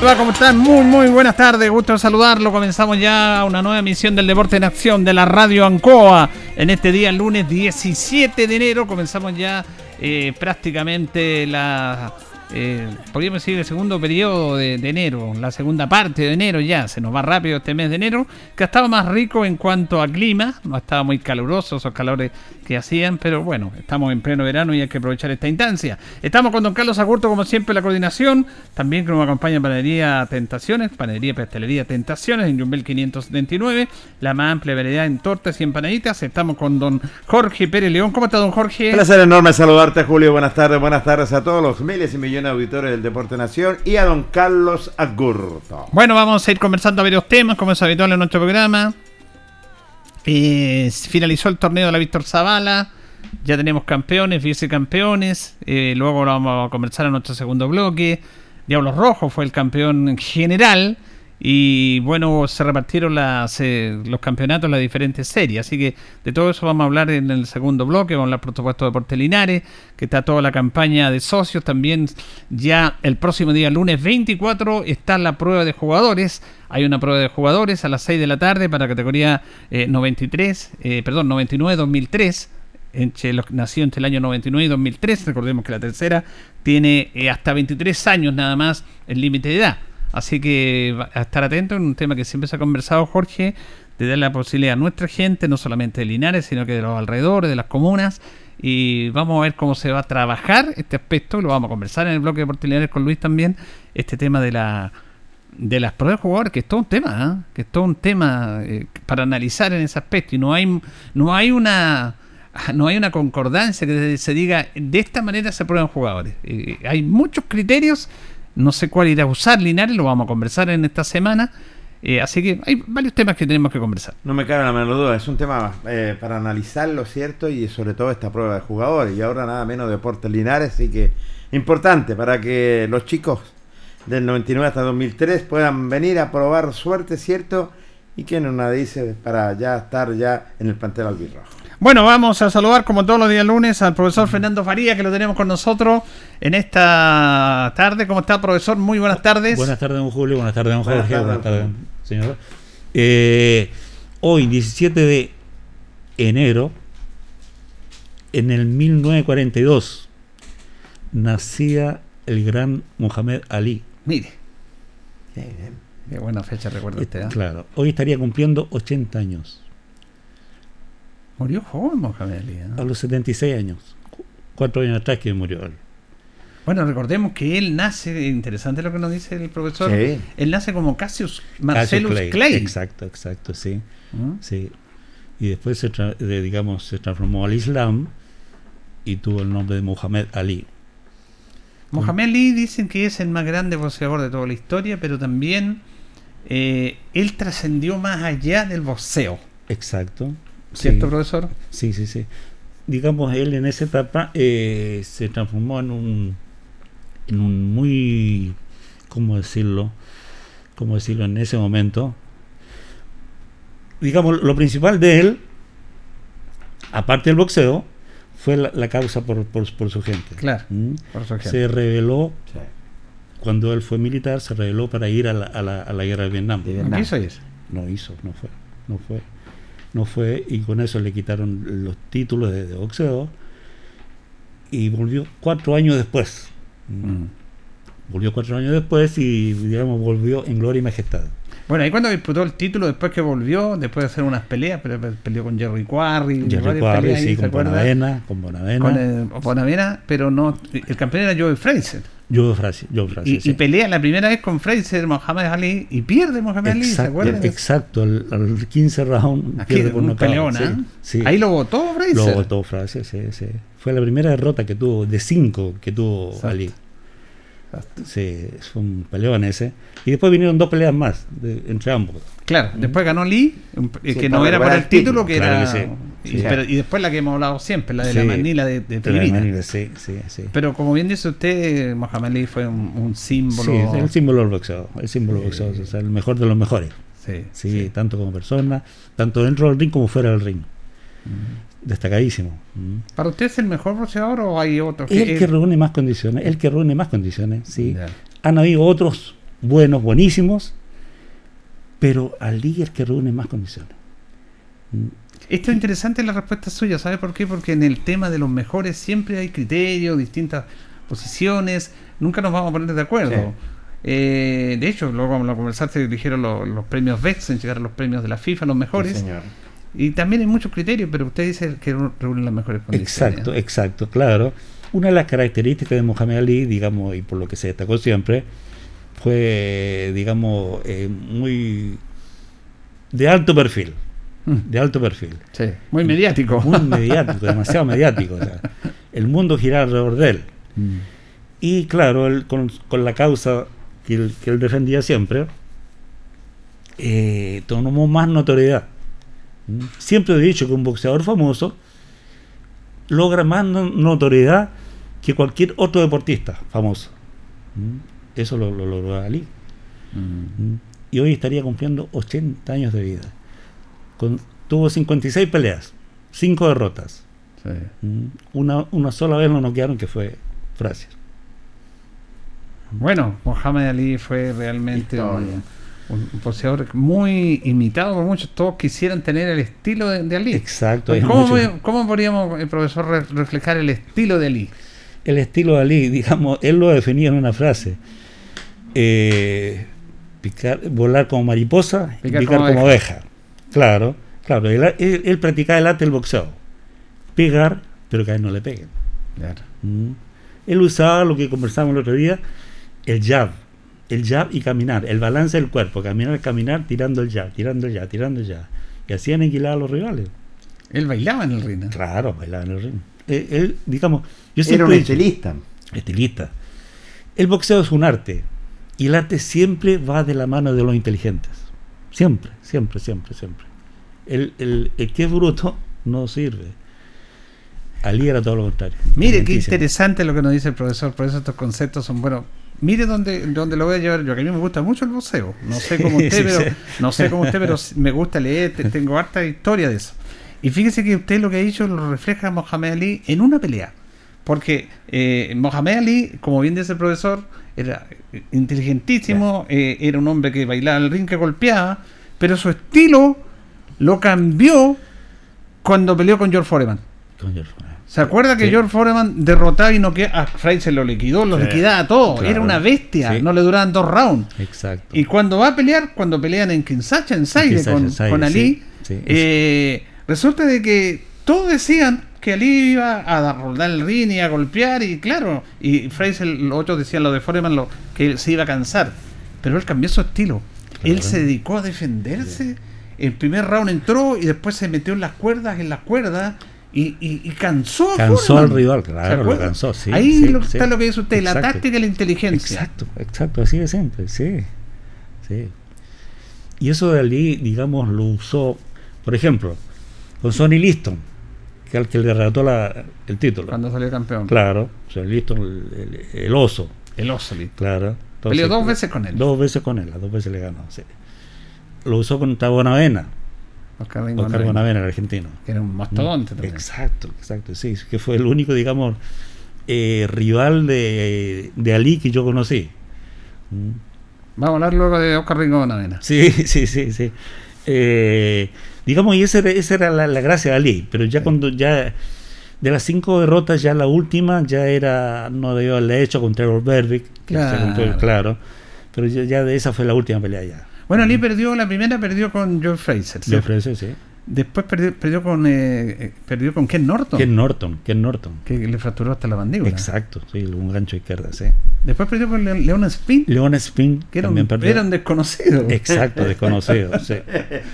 Hola, ¿cómo están? Muy, muy buenas tardes. Gusto saludarlo. Comenzamos ya una nueva emisión del Deporte en Acción de la Radio Ancoa. En este día, lunes 17 de enero, comenzamos ya eh, prácticamente la eh, podríamos decir el segundo periodo de, enero, la segunda parte de enero ya, se nos va rápido este mes de enero, que estaba más rico en cuanto a clima, no estaba muy caluroso esos calores que hacían, pero bueno, estamos en pleno verano y hay que aprovechar esta instancia. Estamos con don Carlos Agurto, como siempre, la coordinación, también que nos acompaña Panadería Tentaciones, Panadería Pastelería Tentaciones en Jumbel 579, la más amplia variedad en tortas y empanaditas. Estamos con don Jorge Pérez León. ¿Cómo está don Jorge? Placer enorme saludarte, Julio. Buenas tardes, buenas tardes a todos los miles y millones auditores del Deporte Nación y a don Carlos Agurto. Bueno, vamos a ir conversando varios temas, como es habitual en nuestro programa. Eh, finalizó el torneo de la Víctor Zavala. Ya tenemos campeones, vicecampeones. Eh, luego lo vamos a conversar en nuestro segundo bloque. Diablos Rojos fue el campeón general. Y bueno, se repartieron las, eh, los campeonatos las diferentes series. Así que de todo eso vamos a hablar en el segundo bloque. Vamos a hablar, de Portelinares, que está toda la campaña de socios. También ya el próximo día, lunes 24, está la prueba de jugadores. Hay una prueba de jugadores a las 6 de la tarde para categoría 93, eh, eh, perdón, 99-2003 entre los, nació entre el año 99 y 2003. Recordemos que la tercera tiene hasta 23 años nada más el límite de edad. Así que a estar atento en un tema que siempre se ha conversado, Jorge, de dar la posibilidad a nuestra gente, no solamente de Linares, sino que de los alrededores, de las comunas. Y vamos a ver cómo se va a trabajar este aspecto. Lo vamos a conversar en el bloque de Linares con Luis también. Este tema de la de las pruebas de jugadores, que es todo un tema, ¿eh? que es todo un tema eh, para analizar en ese aspecto. Y no hay, no hay una no hay una concordancia que se diga de esta manera se prueban jugadores. Eh, hay muchos criterios no sé cuál irá a usar Linares, lo vamos a conversar en esta semana. Eh, así que hay varios temas que tenemos que conversar. No me cabe la menor duda, es un tema eh, para analizarlo, ¿cierto? Y sobre todo esta prueba de jugadores. Y ahora nada menos Deportes Linares, así que importante para que los chicos del 99 hasta 2003 puedan venir a probar suerte, ¿cierto? Y que no una dice para ya estar ya en el plantel albirrojo. Bueno, vamos a saludar como todos los días lunes al profesor Fernando Faría, que lo tenemos con nosotros en esta tarde. ¿Cómo está, profesor? Muy buenas tardes. Buenas tardes, don Julio. Buenas tardes, don Jorge. Buenas tardes, señor. Eh, hoy, 17 de enero, en el 1942, nacía el gran Mohamed Ali. Mire. Qué buena fecha recuerda usted. ¿eh? Claro. Hoy estaría cumpliendo 80 años. Murió joven Mohamed Ali. ¿eh? A los 76 años. Cuatro años atrás que murió él. Bueno, recordemos que él nace, interesante lo que nos dice el profesor, Sí. él nace como Cassius Marcellus Clay. Exacto, exacto, sí. ¿Mm? sí. Y después se, tra- de- digamos, se transformó al Islam y tuvo el nombre de Mohamed Ali. Mohamed Ali dicen que es el más grande boxeador de toda la historia, pero también eh, él trascendió más allá del boxeo. Exacto. ¿Cierto, Sí. profesor? Sí, sí, sí. Digamos, él en esa etapa eh, se transformó en un, en un muy, ¿cómo decirlo? ¿Cómo decirlo en ese momento? Digamos, lo principal de él, aparte del boxeo, fue la, la causa por, por, por su gente. Claro, ¿Mm? por su ejemplo. Se reveló, Sí. cuando él fue militar, se reveló para ir a la, a la, a la guerra de Vietnam. De ¿No Vietnam. quiso ir? No hizo, no fue, no fue, no fue, y con eso le quitaron los títulos de, de boxeo y volvió cuatro años después. Mm. Volvió cuatro años después y, digamos, volvió en gloria y majestad. Bueno, ahí cuando disputó el título, después que volvió, después de hacer unas peleas, pero peleó con Jerry Quarry, Jerry varias Quarry, peleas ahí, sí, ¿se con acuerda? Bonavena, con Bonavena. Con eh, Bonavena, pero no, el campeón era Joe Fraser. Joe Frazier, Y, sí. y pelea la primera vez con Fraser, Mohamed Ali, y pierde Mohamed Ali, ¿se acuerdan? exacto, el, al 15 round Aquí, pierde por un peleón, ¿eh? sí. Ahí lo votó Fraser. Lo votó Frazier, sí, sí. Fue la primera derrota que tuvo, de cinco que tuvo Exacto. Ali. Sí, fue un peleón ese. Y después vinieron dos peleas más de- entre ambos. Claro, después ganó Lee, eh, que para no era recuperar el título, que claro era. que sí. Y, Sí. pero- y después la que hemos hablado siempre, la de la. Manila de, de De la Tribina. Manila, sí, sí, sí. Pero como bien dice usted, Mohamed Ali fue un, un símbolo. Sí, es el símbolo del boxeo. El símbolo del boxeo, o sea, el mejor de los mejores. Sí, Sí, tanto como persona, tanto dentro del ring como fuera del ring. Destacadísimo. Mm. ¿Para usted es el mejor boxeador o hay otros? El que reúne más condiciones, el que reúne más condiciones, sí. Han habido otros buenos, buenísimos, pero es el que reúne más condiciones. Mm. Esto es interesante la respuesta suya, ¿sabe por qué? Porque en el tema de los mejores siempre hay criterios, distintas posiciones, nunca nos vamos a poner de acuerdo. Sí. Eh, de hecho, luego vamos a conversar, se dijeron los, los premios VEX, en llegar a los premios de la FIFA, los Sí, mejores. señor. y también hay muchos criterios, pero usted dice que reúnen las mejores condiciones. Exacto, exacto, claro. Una de las características de Mohamed Ali, digamos, y por lo que se destacó siempre, fue, digamos, eh, muy de alto perfil, de alto perfil. sí, muy mediático. Muy mediático, demasiado mediático. o sea, el mundo giraba alrededor de él. Mm. Y claro, él con, con la causa que él, que él defendía siempre, eh, tomó más notoriedad. Siempre he dicho que un boxeador famoso logra más no- notoriedad que cualquier otro deportista famoso. ¿Mm? Eso lo, lo logró Ali. Mm. ¿Mm? Y hoy estaría cumpliendo 80 años de vida. Con, tuvo 56 peleas, 5 derrotas. Sí. ¿Mm? Una, una sola vez lo noquearon que fue Frazier. Bueno, Mohamed Ali fue realmente un, un boxeador muy imitado por muchos. Todos quisieran tener el estilo de, de Ali. Exacto. ¿Cómo, voy- cómo podríamos, el profesor, re- reflejar el estilo de Ali? el estilo de Ali, digamos, él lo definía en una frase. Eh, picar, volar como mariposa y Picar picar, como como, oveja. Claro, claro. Él, él- él practicaba el arte del boxeo. Pegar, pero que a él no le peguen. Mm. Él usaba lo que conversamos el otro día, el jab. El jab y caminar, el balance del cuerpo, caminar, caminar, tirando el jab, tirando el jab, tirando el jab. Y así aniquilaba a los rivales. Él bailaba en el ring. ¿no? Claro, bailaba en el ring. Él, él, digamos, yo Era un estilista. estilista. El boxeo es un arte y el arte siempre va de la mano de los inteligentes. Siempre, siempre, siempre, siempre. El, el- el que es bruto no sirve. Ali era todo lo contrario. Mire qué interesante lo que nos dice el profesor, por eso estos conceptos son buenos. Mire dónde, dónde lo voy a llevar yo, que a mí me gusta mucho el boxeo. No sé cómo usted, Sí, pero sí. no sé cómo usted, pero me gusta leer, te- tengo harta historia de eso. Y fíjese que usted lo que ha dicho lo refleja Mohamed Ali en una pelea. Porque eh, Mohamed Ali, como bien dice el profesor, era inteligentísimo, eh, era un hombre que bailaba el ring, que golpeaba, pero su estilo lo cambió cuando peleó con George Foreman. Con George Foreman. ¿Se acuerda que Sí. George Foreman derrotaba y no a Fraser lo liquidó, lo Sí. liquidaba todo? Claro. Era una bestia, Sí. no le duraban dos rounds. Exacto. Y cuando va a pelear, cuando pelean en Kinshasa, en Zaire, con, Ali, eh, resulta de que todos decían que Ali iba a rodar el ring y a golpear, y claro, y Fraser, los otros decían lo de Foreman, lo, que él se iba a cansar. Pero él cambió su estilo. Él se dedicó a defenderse. El primer round entró y después se metió en las cuerdas, en las cuerdas. Y, y- y cansó Cansó Foreman. al rival, ¿Se claro, lo cansó, sí. Ahí sí, lo- sí. está lo que dice usted, la táctica y la inteligencia. Exacto, exacto, así de siempre, sí. sí. Y eso de Ali, digamos, lo usó, por ejemplo, con Sonny Liston, que al que le arrebató la- el título. Cuando salió campeón. Claro, Sonny Liston, el, el- el oso, El Osoli. claro. Peleó Entonces, dos veces con él. Dos veces con él, las dos veces le ganó, sí. Lo usó contra Bonavena, Oscar Oscar Bonavena, el argentino. Que era un mastodonte también. Exacto, exacto, sí, que fue el único, digamos, eh, rival de, de Ali que yo conocí. Mm. Vamos a hablar luego de Oscar Ringo Bonavena. Sí, sí, sí, sí. Eh, digamos, y esa era, esa era la, la gracia de Ali, pero ya cuando ya de las cinco derrotas, ya la última ya era, no debió haberle hecho con Trevor Berbick, que se Claro. contó- claro, pero ya, ya de esa fue la última pelea ya. Bueno, Ali perdió, la primera perdió con Joe Fraser. Le ofrece, sí. Después perdió, perdió con eh, eh, perdió con Ken Norton. Ken Norton, Ken Norton. que le fracturó hasta la mandíbula. Exacto, sí, un gancho izquierda, sí. Después perdió con Le- Leon Spin, Leon Spin que era un, era desconocido. Exacto, desconocido, sí.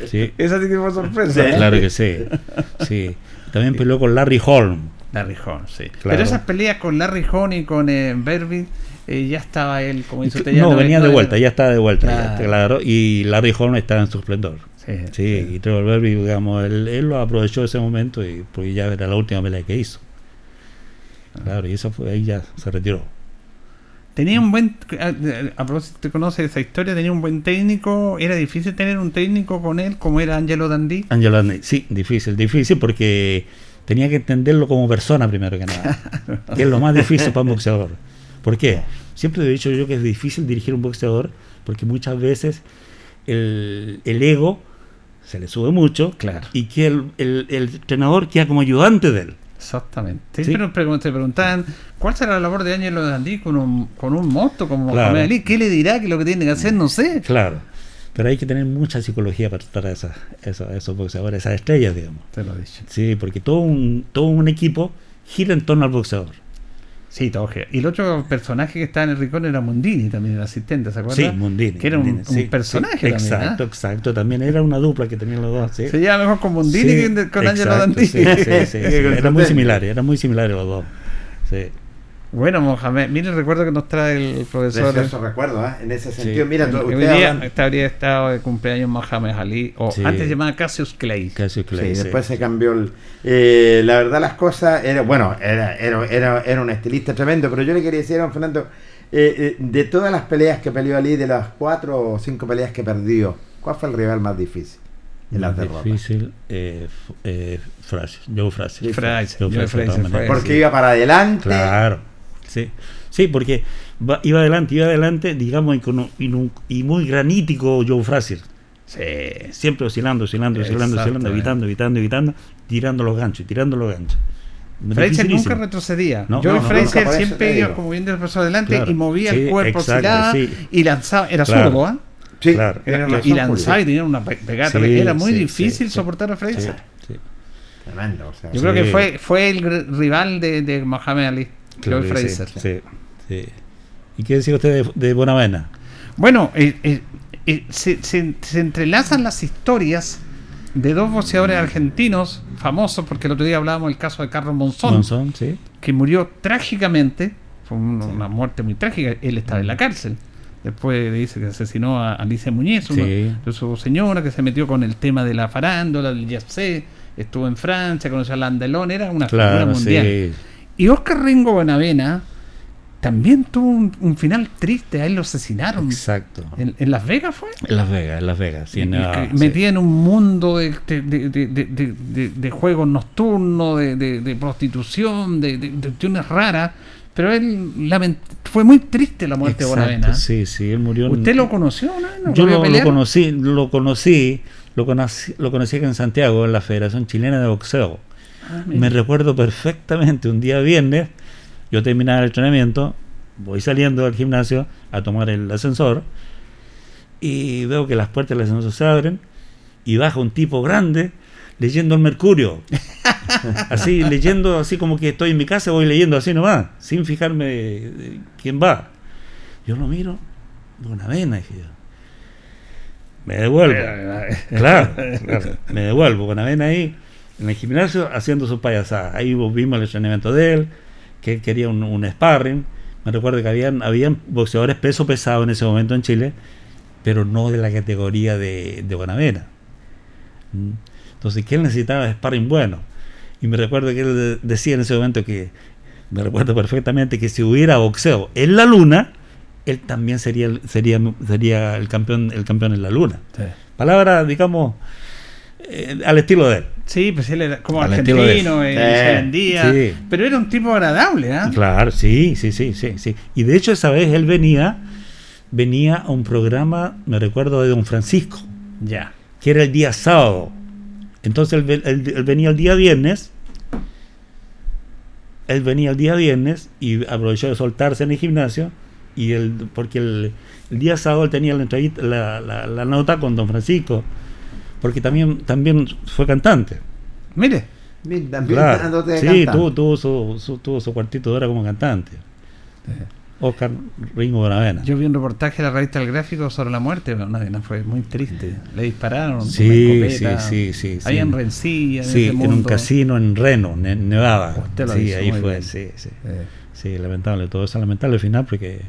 sí. Esa sí que fue sorpresa. ¿eh? Claro que sí. sí. También peleó con Larry Holm. Larry Horn, sí. Claro. Pero esas peleas con Larry Horn y con eh, Berby, eh, ya estaba él, como dice usted, ya No, venía de vuelta, ya estaba de vuelta, ya, claro. Y Larry Holm estaba en su esplendor. Sí, Sí, y Trevor Berby, digamos, él, él lo aprovechó ese momento y porque ya era la última pelea que hizo. Claro, y eso fue, ahí ya se retiró. Tenía un buen, a, propósito, ¿te conoce esa historia? Tenía un buen técnico, era difícil tener un técnico con él como era Angelo Dandí. Angelo Dundee, sí, difícil, difícil porque tenía que entenderlo como persona primero que nada, que es lo más difícil para un boxeador. ¿Por qué? Siempre he dicho yo que es difícil dirigir un boxeador porque muchas veces el, el ego se le sube mucho Claro. y que el, el- el entrenador queda como ayudante de él. Exactamente. Sí. Pero pregun- te preguntaban, ¿cuál será la labor de Angelo Dandí con un, con un monstruo como Claro. Mohamed? ¿Qué le dirá que lo que tiene que hacer? No sé. Claro, pero hay que tener mucha psicología para tratar a, esas- esos, a esos boxeadores, esas estrellas, digamos. Te lo he dicho. Sí, porque todo un, todo un equipo gira en torno al boxeador. Sí, todo. Y el otro personaje que estaba en el rincón era Mundini, también el asistente, ¿se acuerda? Sí, Mundini. Que era un, Mundini, un sí, personaje sí, también. Exacto, ¿ah? exacto. También era una dupla que tenían los dos. Sí. Se lleva mejor con Mundini que con Angelo exacto, Dandí. sí, sí, sí, Eran muy similares, eran muy similares los dos. Sí. Bueno, Mohamed, mire el recuerdo que nos trae el profesor. Precioso recuerdo, ¿ah? En ese Sí. sentido, mira, tú- usted hoy día hablan- habría estado de cumpleaños Mohamed Ali, o Sí. antes llamaba Cassius Clay. Cassius Clay, Sí, sí. después se cambió el, eh, la verdad las cosas era bueno era, era, era, era un estilista tremendo pero yo le quería decir a don Fernando eh, eh, de todas las peleas que peleó Ali de las cuatro o cinco peleas que perdió ¿cuál fue el rival más difícil Más difícil, eh, eh, Fraser, Joe Fraser. Sí, Fraser, Joe Fraser, Fraser porque sí. iba para adelante Claro, sí. Sí, porque va- iba adelante, iba adelante, digamos, y, con un- y y muy granítico Joe Fraser. Sí. Siempre oscilando, oscilando, oscilando, oscilando, evitando, evitando, evitando, tirando los ganchos, y tirando los ganchos. Fraser nunca retrocedía. No, Joey no, Fraser siempre iba, como bien del profesor adelante, Claro. y movía Sí, el cuerpo, exacto, oscilaba sí. y lanzaba. Era Claro. zurdo, ¿ah? sí Claro. Y lanzaba y tenía una pe- pegada. Era muy sí, difícil soportar a Fraser. Sí, sí. tremendo o sea, Yo Sí. creo que fue, fue el rival de, de Mohamed Ali, Claro Fraser. Sí, sí. ¿Y qué decía usted de, de Bonavena? Bueno, eh, eh, eh, se, se- se entrelazan las historias de dos boxeadores argentinos famosos, porque el otro día hablábamos del caso de Carlos Monzón, Monzón, sí. que murió trágicamente, fue un- una muerte muy trágica, él estaba en la cárcel. Después dice que asesinó a Alicia Muñez, una Sí. de su señora, que se metió con el tema de la farándula, del jazz, estuvo en Francia, conoció a Landelón, era una figura Claro, mundial. Y Oscar Ringo Bonavena también tuvo un, un final triste, a él lo asesinaron. Exacto. ¿En, en Las Vegas fue? En Las Vegas, en Las Vegas. Sí, en metía en un mundo de, de juegos nocturnos, de, prostitución, de, cuestiones raras. Pero él lament- fue muy triste la muerte Exacto, de Bonavena. Sí, sí, él murió. en- ¿Usted lo conoció? ¿no? ¿No Yo lo, lo conocí, lo conocí, lo conocí, lo conocí acá en Santiago, en la Federación Chilena de Boxeo. Ah. Me recuerdo perfectamente un día viernes, yo terminaba el entrenamiento, voy saliendo del gimnasio a tomar el ascensor y veo que las puertas del ascensor se abren y baja un tipo grande leyendo el Mercurio. Así, leyendo, así como que estoy en mi casa, voy leyendo así nomás, sin fijarme quién va. Yo lo miro, una vena, dije yo. Me devuelvo. Claro, claro. me devuelvo con Avena ahí en el gimnasio haciendo sus payasadas. Ahí vimos el entrenamiento de él, que él quería un, un sparring. Me recuerdo que habían, habían boxeadores peso pesado en ese momento en Chile, pero no de la categoría de, de Bonavena. Entonces, que él necesitaba sparring bueno. Y me recuerdo que él de- decía en ese momento que, me recuerdo perfectamente que si hubiera boxeo en la luna, él también sería, el- sería, sería el campeón, el campeón en la luna. Sí. Palabra, digamos, eh, al estilo de él. Sí, pues él era como de argentino, él. eh, Sí. se vendía, Sí. pero era un tipo agradable, ¿ah? Claro, sí, sí, sí, sí, sí. Y de hecho esa vez él venía, venía a un programa, me recuerdo de Don Francisco, Ya. que era el día sábado. Entonces él, ve- él- él venía el día viernes, él venía el día viernes y aprovechó de soltarse en el gimnasio y él, porque el, el día sábado él tenía la, entrevista, la, la- la nota con Don Francisco, porque también, también fue cantante. Mire, también Claro. dándote Sí, tuvo, tuvo su, su- tuvo su cuartito de hora como cantante. Oscar Ringo Bonavena. yo vi un reportaje de la revista El Gráfico sobre la muerte de Bonavena, fue muy triste. Le dispararon con Sí, escopeta. sí, sí, sí, Ahí sí. en Rencilla, en, Sí, en un casino en Reno, en Nevada. Usted lo sí, hizo ahí fue, bien. sí, sí. Eh, Sí, lamentable, todo eso lamentable al final porque,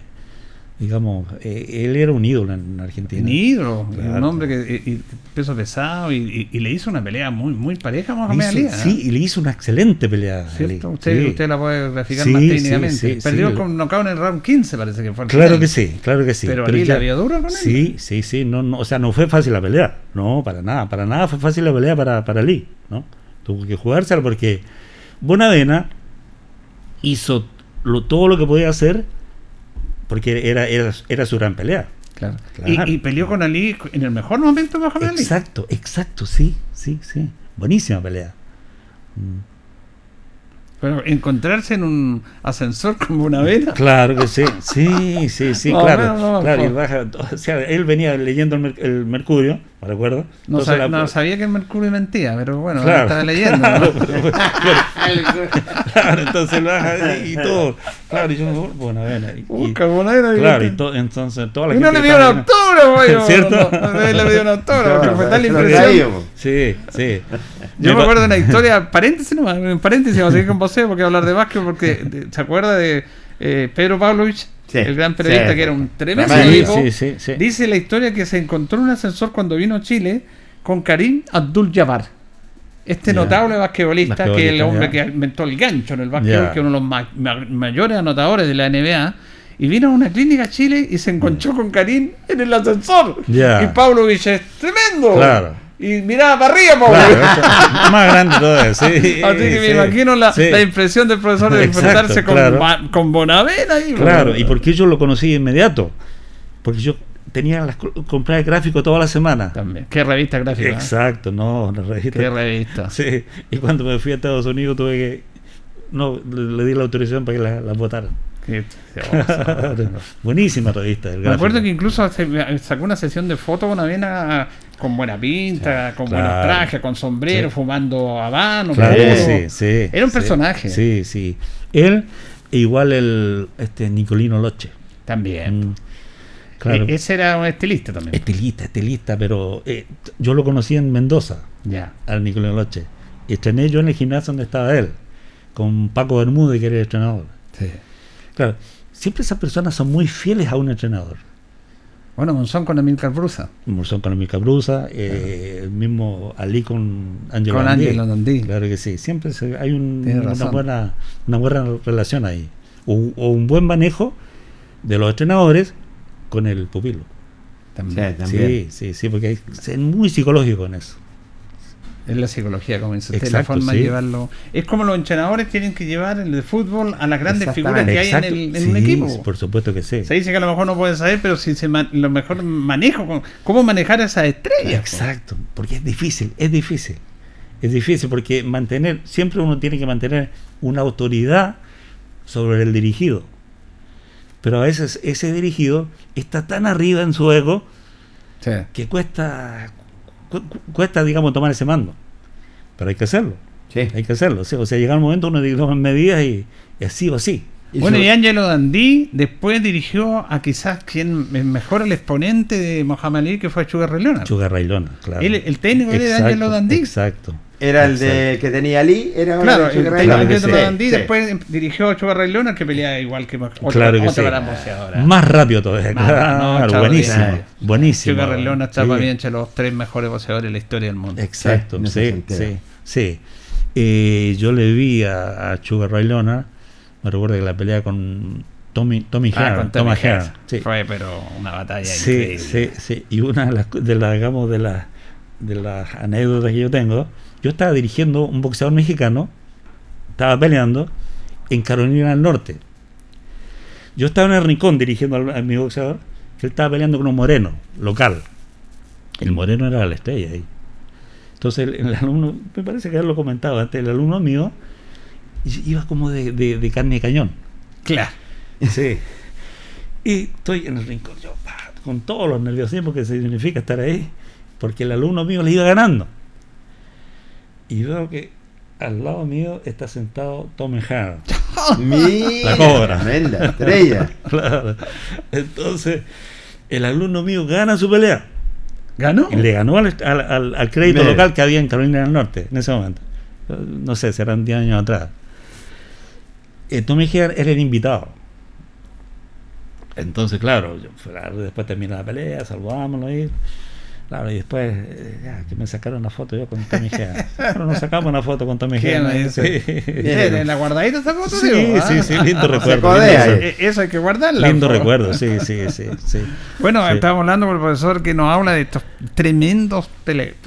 digamos, eh, él era un ídolo en Argentina. un ídolo, Claro. un hombre que y- y peso pesado y, le hizo una pelea muy muy pareja a Mohamed hizo- Ali. sí, y le hizo una excelente pelea. Ali. Usted, Sí. usted la puede graficar Sí, más técnicamente. sí, Perdió con knockout en el round 15, parece que fue. Claro final. que sí, claro que sí. Pero, Ali ya- la vio dura con él. Sí, sí, sí, no, no, o sea, no fue fácil la pelea, no, para nada, para nada fue fácil la pelea para, para Lee, ¿no? Tuvo que jugársela porque Bonavena hizo lo- todo lo que podía hacer porque era, era, era su gran pelea. Claro. Claro. Y, y peleó con Ali en el mejor momento de Mohamed Ali. Exacto, exacto, sí, sí, sí. Buenísima pelea. Mm. Pero encontrarse en un ascensor como una vena. Claro que sí, sí, sí, sí, No, claro. no, no, claro, y baja- o sea, él venía leyendo el, el Mercurio, ¿me recuerdo? No, sab- la- no sabía que el Mercurio mentía, pero bueno, Claro. estaba leyendo. Claro, ¿no? pero- pero- claro, entonces baja y, y todo. Claro, y yo, bueno, bueno, y, Bonavena y- claro, y to- entonces toda la Y no gente le que dio un autógrafo, güey, ¿Cierto? No, no, le dio un autógrafo, porque fue tal la Pero impresión. Sí, sí. Yo me acuerdo de una historia, paréntesis nomás, en paréntesis, vamos a seguir con poseo porque voy a hablar de básquet, porque se acuerda de eh, Pedro Pavlovich, Sí, el gran periodista sí. que era un tremendo sí. Dice la historia que se encontró en un ascensor cuando vino a Chile con Karim Abdul-Jabbar. Este Ya. notable basquetbolista, que es el hombre que inventó el gancho en el basquetbol, que es uno de los ma- ma- mayores anotadores de la NBA, y vino a una clínica a Chile y se encontró con Karim en el ascensor. Y Pavlovich es tremendo. Claro. Y miraba para arriba, Claro, más grande eso. Sí, Así que me sí, imagino la, sí. la impresión del profesor de enfrentarse con, claro. Con Bonavena. Claro, y porque yo lo conocí de inmediato. Porque yo tenía las co- comprar el gráfico toda la semana. También. Qué revista gráfica. ¿eh? Exacto, no, la revista. Qué revista. Sí, y cuando me fui a Estados Unidos tuve que. No, le, le di la autorización para que la, la votaran. Buenísima revista. El Me acuerdo que incluso sacó una sesión de fotos con Avena con buena pinta, con buenos claro. trajes, con sombrero, Sí. fumando habano. Claro sí. Era un personaje. Sí, sí. Él, e igual el este Nicolino Loche. También. Mm, claro. E- ese era un estilista también. Estilista, estilista, pero eh, yo lo conocí en Mendoza, Ya. al Nicolino Loche. Y estrené yo en el gimnasio donde estaba él, con Paco Bermúdez, que era el entrenador. Sí. Claro, siempre esas personas son muy fieles a un entrenador. Bueno, Monzón con Emilcar Brusa. Son con Emilio Cabruza, eh, el mismo Ali con Angelo Con Dandí. Angelo Dandí. Claro que sí, siempre se- hay un- una, buena, una buena relación ahí. o, o un buen manejo de los entrenadores con el pupilo. También. Sí, también. Sí, sí, sí, porque hay que ser muy psicológico en eso. Es la psicología, dice usted, la forma de llevarlo. Es como los entrenadores tienen que llevar el de fútbol a las grandes figuras que hay en, el- en Sí, un equipo. Por supuesto que sí. Se dice que a lo mejor no pueden saber, pero si se ma- lo mejor manejo, cómo manejar esas estrellas. Exacto, porque es difícil, es difícil. Es difícil porque mantener, siempre uno tiene que mantener una autoridad sobre el dirigido. Pero a veces ese dirigido está tan arriba en su ego Sí. que cuesta, cu- cu- cuesta, digamos, tomar ese mando. Pero hay que hacerlo, Sí. hay que hacerlo. O sea, o sea, llega el momento uno toma medidas y, y así o así. Y bueno, sobre- y Angelo Dandí después dirigió a quizás quien mejor el exponente de Mohamed Ali, que fue Sugar Ray Leonard. Sugar Ray Leonard, claro. Él- el técnico era Exacto, Angelo Dandí. Exacto. Era el de que tenía Lee, era Claro, el Leonard. Angelo Sí, sí. después dirigió a Sugar Ray Leonard, que pelea igual que otra, Claro que otra sí. gran boxeadora. Más rápido todavía, Más, claro, no, buenísimo, ya. buenísimo. Sugar Ray Leonard está Sí. para mí entre los tres mejores boxeadores de la historia del mundo. Exacto, Sí, sí, sí. Eh, yo le vi a, a Sugar Ray Leonard, me recuerdo que la pelea con Tommy, Tommy Ah, Hearn, con Tommy. Hearn, sí. Fue, pero una batalla Sí, increíble. sí, sí. Y una de las, de las, digamos, de las, de las anécdotas que yo tengo, yo estaba dirigiendo un boxeador mexicano, estaba peleando en Carolina del Norte. Yo estaba en el rincón dirigiendo al- a mi boxeador, que él estaba peleando con un moreno, local. El moreno era la estrella ahí. Entonces el, el alumno, me parece que él lo comentaba antes, el alumno mío iba como de, de- de carne de cañón. Claro. Sí. Y estoy en el rincón, yo con todos los nerviosismos que significa estar ahí, porque el alumno mío le iba ganando. Y veo que al lado mío está sentado Tommy Hearn. Mira, La cobra. Tremenda, estrella. Claro. Entonces, el alumno mío gana su pelea. ¿Ganó? Y le ganó al, al- crédito local que había en Carolina del Norte en ese momento. No sé, serán 10 años atrás. Eh, Tommy Hearn era el invitado. Entonces, claro, yo- después termina la pelea, saludámoslo ahí. Claro, y después, eh, ya, que me sacaron una foto yo con Tommy Hearn. Pero nos sacamos una foto con Tommy ¿Qué dice? sí. ¿Eh, ¿En la guardadita esa foto? Sí, digo? sí, Ah. sí, lindo recuerdo. codea lindo, ahí. Eh, Eso hay que guardarla. lindo recuerdo, sí, sí, sí, sí. Bueno, Sí. estábamos hablando con el profesor que nos habla de estos tremendos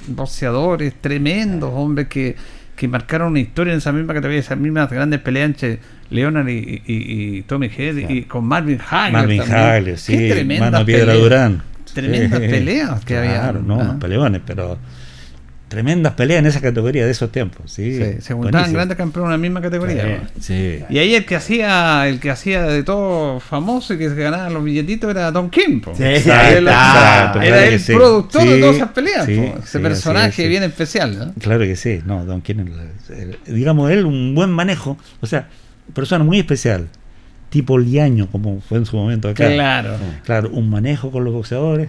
boxeadores, tremendos hombres que, que marcaron una historia en esa misma categoría, esas mismas grandes peleas entre Leonard y, y- y Tommy Head y con Marvin Hagler. Marvin. Hagler, Qué sí, tremendas Mano Piedra. Durán. Tremendas peleas que había. Claro, no, Ah. unos peleones, pero tremendas peleas en esa categoría de esos tiempos, sí. Sí, se juntaban buenísimo. grandes campeones en la misma categoría. Sí. Y ahí el que hacía, el que hacía de todo famoso y que se ganaba los billetitos era Don Kim. Era exacto, Era el productor de todas esas peleas. Ese personaje bien especial. ¿no? Claro que sí, no, Don el- digamos él, un buen manejo, o sea, persona muy especial, tipo liaño, como fue en su momento acá. Claro. Claro, un manejo con los boxeadores.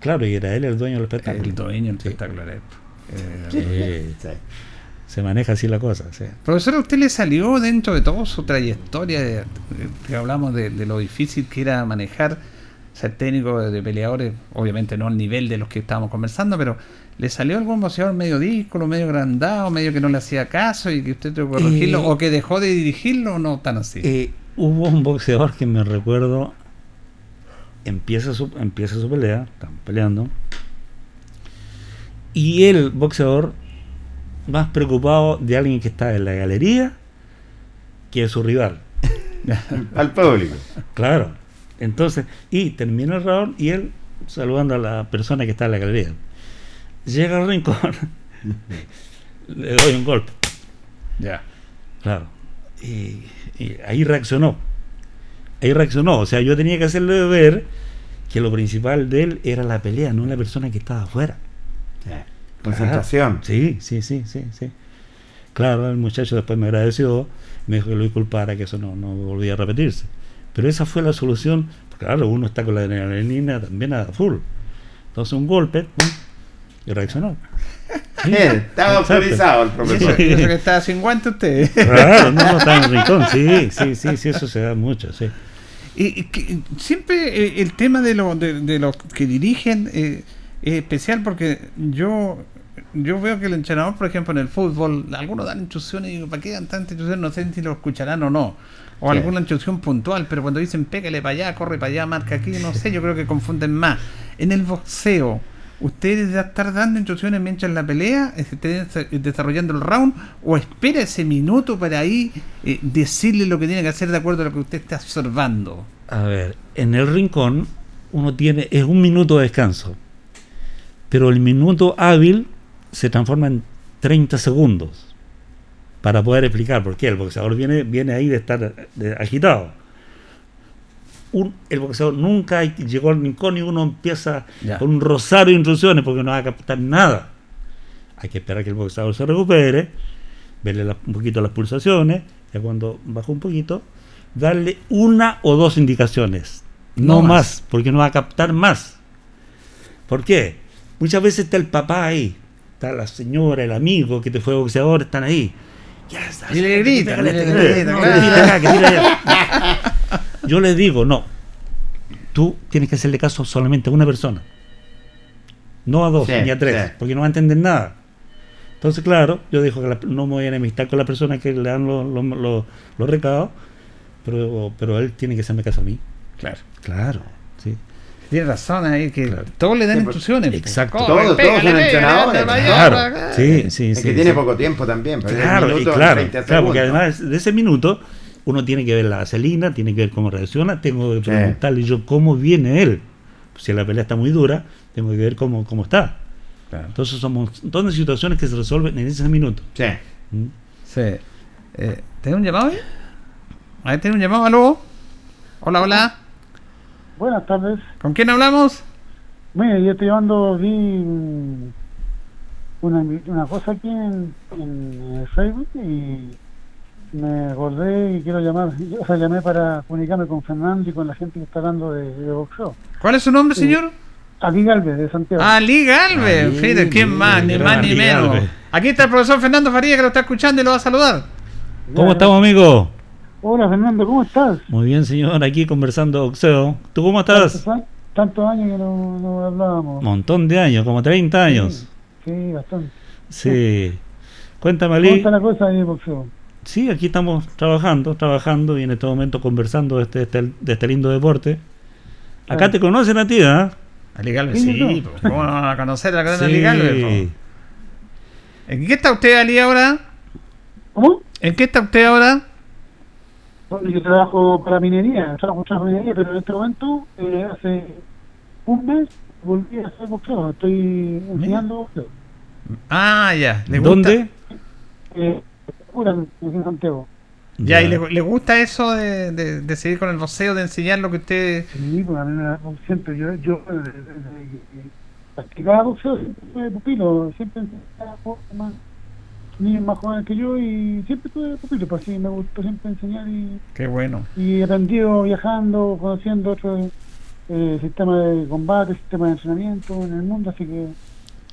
Claro, y era él el dueño del espectáculo. El dueño del Sí. espectáculo era esto. Eh, Sí, Sí. se maneja así la cosa, sí. Profesor, ¿a usted le salió dentro de toda su trayectoria, de- de- que hablamos de, de lo difícil que era manejar, ser técnico de, de peleadores, obviamente no al nivel de los que estábamos conversando, pero ¿le salió algún boxeador medio díscolo, medio agrandado, medio que no le hacía caso y que usted tuvo que corregirlo, Eh, o que dejó de dirigirlo o no tan así? Eh, hubo un boxeador que me recuerdo, empieza su, empieza su pelea, están peleando, y el boxeador más preocupado de alguien que está en la galería que de su rival. Al público. Claro. Entonces, y termina el round y él saludando a la persona que está en la galería. Llega al rincón, le doy un golpe. ya. Claro. Y, y ahí reaccionó. Ahí reaccionó. O sea, yo tenía que hacerle ver que lo principal de él era la pelea, no la persona que estaba afuera. Concentración. Sí, sí, sí, sí, sí. Claro, el muchacho después me agradeció, me dijo que lo disculpara, que eso no, no volvía a repetirse. Pero esa fue la solución. porque, Claro, uno está con la adrenalina también a full. Entonces un golpe ¡pum! Y reaccionó. Sí, estaba autorizado el profesor. y eso que estaba sin guante usted. Claro, no, no, está en rincón, sí, sí, sí, sí, eso se da mucho, sí. Y, que siempre eh, el tema de, lo, de, de los que dirigen eh, es especial porque yo yo veo que el entrenador, por ejemplo, en el fútbol, algunos dan instrucciones y digo, ¿para qué dan tantas instrucciones? No sé si lo escucharán o no. o Sí. alguna instrucción puntual, pero cuando dicen pégale para allá, corre para allá, marca aquí, no sé, yo creo que confunden más. En el boxeo, ¿ustedes ya están dando instrucciones mientras la pelea, estén desarrollando el round, o espera ese minuto para ahí eh, decirle lo que tiene que hacer de acuerdo a lo que usted está observando? A ver, en el rincón uno tiene, es un minuto de descanso, pero el minuto hábil se transforma en 30 segundos para poder explicar por qué el boxeador viene, viene ahí de estar agitado. Un- el boxeador nunca hay- llegó al rincón y uno empieza Ya. con un rosario de instrucciones porque no va a captar nada. Hay que esperar que el boxeador se recupere, verle la- un poquito las pulsaciones, y cuando bajó un poquito, darle una o dos indicaciones, no, No más. más. porque no va a captar más. ¿Por qué? Muchas veces está el papá ahí, está la señora, el amigo que te fue boxeador, están ahí. Ya está, Y le gritan, le gritan, Yo les digo, no, tú tienes que hacerle caso solamente a una persona. No a dos Sí, ni a tres, sí. porque no va a entender nada. Entonces, claro, yo digo que la- no me voy a enemistar con la persona que le dan los, los recados, pero, pero él tiene que hacerme caso a mí. Claro. Claro, sí. Tiene razón ahí, que Claro. todos le dan Sí, pues, instrucciones. exacto. Corre, Todos- todos pégale, son pégale, entrenadores. Claro, sí, sí, Es sí. que tiene poco tiempo también. pero Claro, y claro, 30 claro, porque además de ese minuto uno tiene que ver la vaselina, tiene que ver cómo reacciona, tengo que Sí. preguntarle yo cómo viene él. Si la pelea está muy dura, tengo que ver cómo, cómo está. Claro. Entonces son un montón de situaciones que se resuelven en ese minuto. Sí. ¿Mm? Sí. Eh, ¿Tenés un llamado ahí? Ahí tiene un llamado, aló. Hola, hola. Buenas tardes. ¿Con quién hablamos? Mire, yo estoy llevando, vi una, una cosa aquí en, en Facebook y me acordé y quiero llamar, o sea, llamé para comunicarme con Fernando y con la gente que está hablando de, de boxeo. ¿Cuál es su nombre, señor? Ali Galvez, de Santiago. Ali Galvez. Ali, Fíjate, ¿quién más? Ni gran más ni Ali menos. Galvez. Aquí está el profesor Fernando Faría que lo está escuchando y lo va a saludar. ¿Cómo estamos, amigo? Hola Fernando, ¿cómo estás? Muy bien, señor, aquí conversando boxeo. ¿Tú cómo estás? Tantos, años que no, no hablábamos. Montón de años, como 30 años. Sí, bastante. Sí. Cuéntame, ¿Cómo Ali. está la cosa ahí boxeo? Sí, aquí estamos trabajando, trabajando y en este momento conversando de este, este- de este lindo deporte. Acá Ah. te conocen a ti, ¿ah? Ali Galvez, Sí, no. pues, ¿Cómo no van a conocer a la cadena Sí. ¿En qué está usted, Ali, ahora? ¿Cómo? ¿En qué está usted ahora? Bueno, Yo trabajo para minería, trabajo para minería, pero en este momento, eh, hace un mes, volví a hacer boxeo. Estoy enseñando boxeo. Ah, ya. ¿Le gusta? ¿Dónde? Eh, aquí en Santiago. Ya, ¿y le, le gusta eso de, de, de seguir con el boxeo, de enseñar lo que usted... Sí, pues a mí me da- siempre, yo, yo eh, desde que practicaba boxeo, siempre fui pupilo, siempre enseñaba a más niños más jóvenes que yo y siempre tuve pupilo, pues sí, me gustó siempre enseñar y, Qué bueno. y aprendido viajando, conociendo otros eh, sistemas de combate, sistemas de entrenamiento en el mundo, así que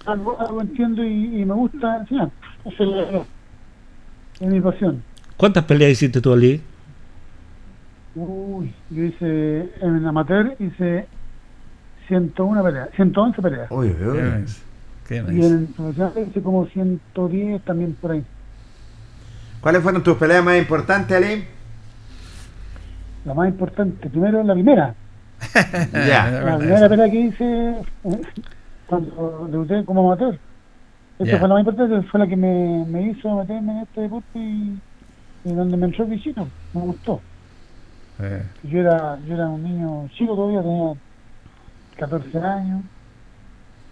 algo, algo entiendo y, y me gusta enseñar. Esa es, la- es mi pasión. ¿Cuántas peleas hiciste tú, Ali? Uy, yo hice en amateur hice 101 peleas, 111 peleas. Uy, uy, ¿Qué uy. ¿Qué me Y en profesional hice como 110 también por ahí. ¿Cuáles fueron tus peleas más importantes, Ali? La más importante, primero la primera. Ya. La primera pelea que hice cuando debuté como amateur. Esa fue la más importante, fue la que me, me hizo meterme en este deporte y, y donde me entró el bichito. Me gustó. Eh, Yo era, yo era un niño chico todavía, tenía 14 años.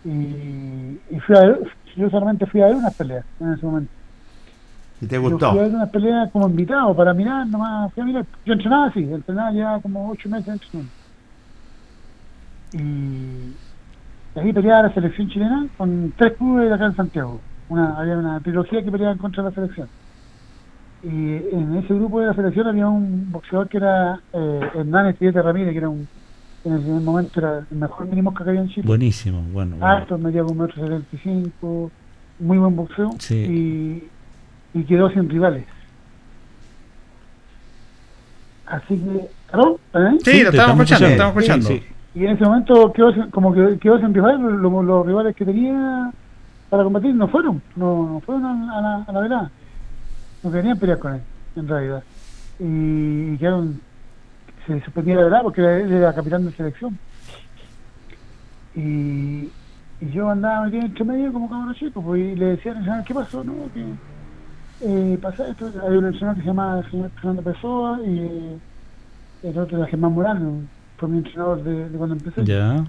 Y, y fui a ver, yo solamente fui a ver unas peleas en ese momento. ¿Y te Yo fui a gustó? ver unas peleas como invitado para mirar, nomás fui a mirar. Yo entrenaba así, entrenaba ya como 8 meses entrenando. Y ahí peleaba la selección chilena con tres clubes de acá en Santiago. Una, había una trilogía que peleaban contra la selección. Y en ese grupo de la selección había un boxeador que era eh, Hernán Estillete Ramírez, que era un, en ese momento era el mejor mini mosca que había en Chile. Buenísimo, bueno. bueno. Alto, medía como metro setenta y cinco, muy buen boxeo Sí. y, y quedó sin rivales. Así que, ¿aló? ¿Eh? Sí, Sí, lo estamos escuchando, escuchando. estamos escuchando. Sí, Y en ese momento quedó como que quedó sin rivales, los, rivales que tenía para combatir no fueron, no, no fueron a, la, a la velada. No querían pelear con él, en realidad. y quedaron, se suspendía la verdad porque él era capitán de selección. Y, y yo andaba metido entre medio como cabrón chico, pues, y le decían, "Ah, ¿qué pasó? No, que eh, pasa esto, hay un entrenador que se llama Fernando Pessoa y el otro era Germán Morán, fue mi entrenador de, de cuando empecé. Ya.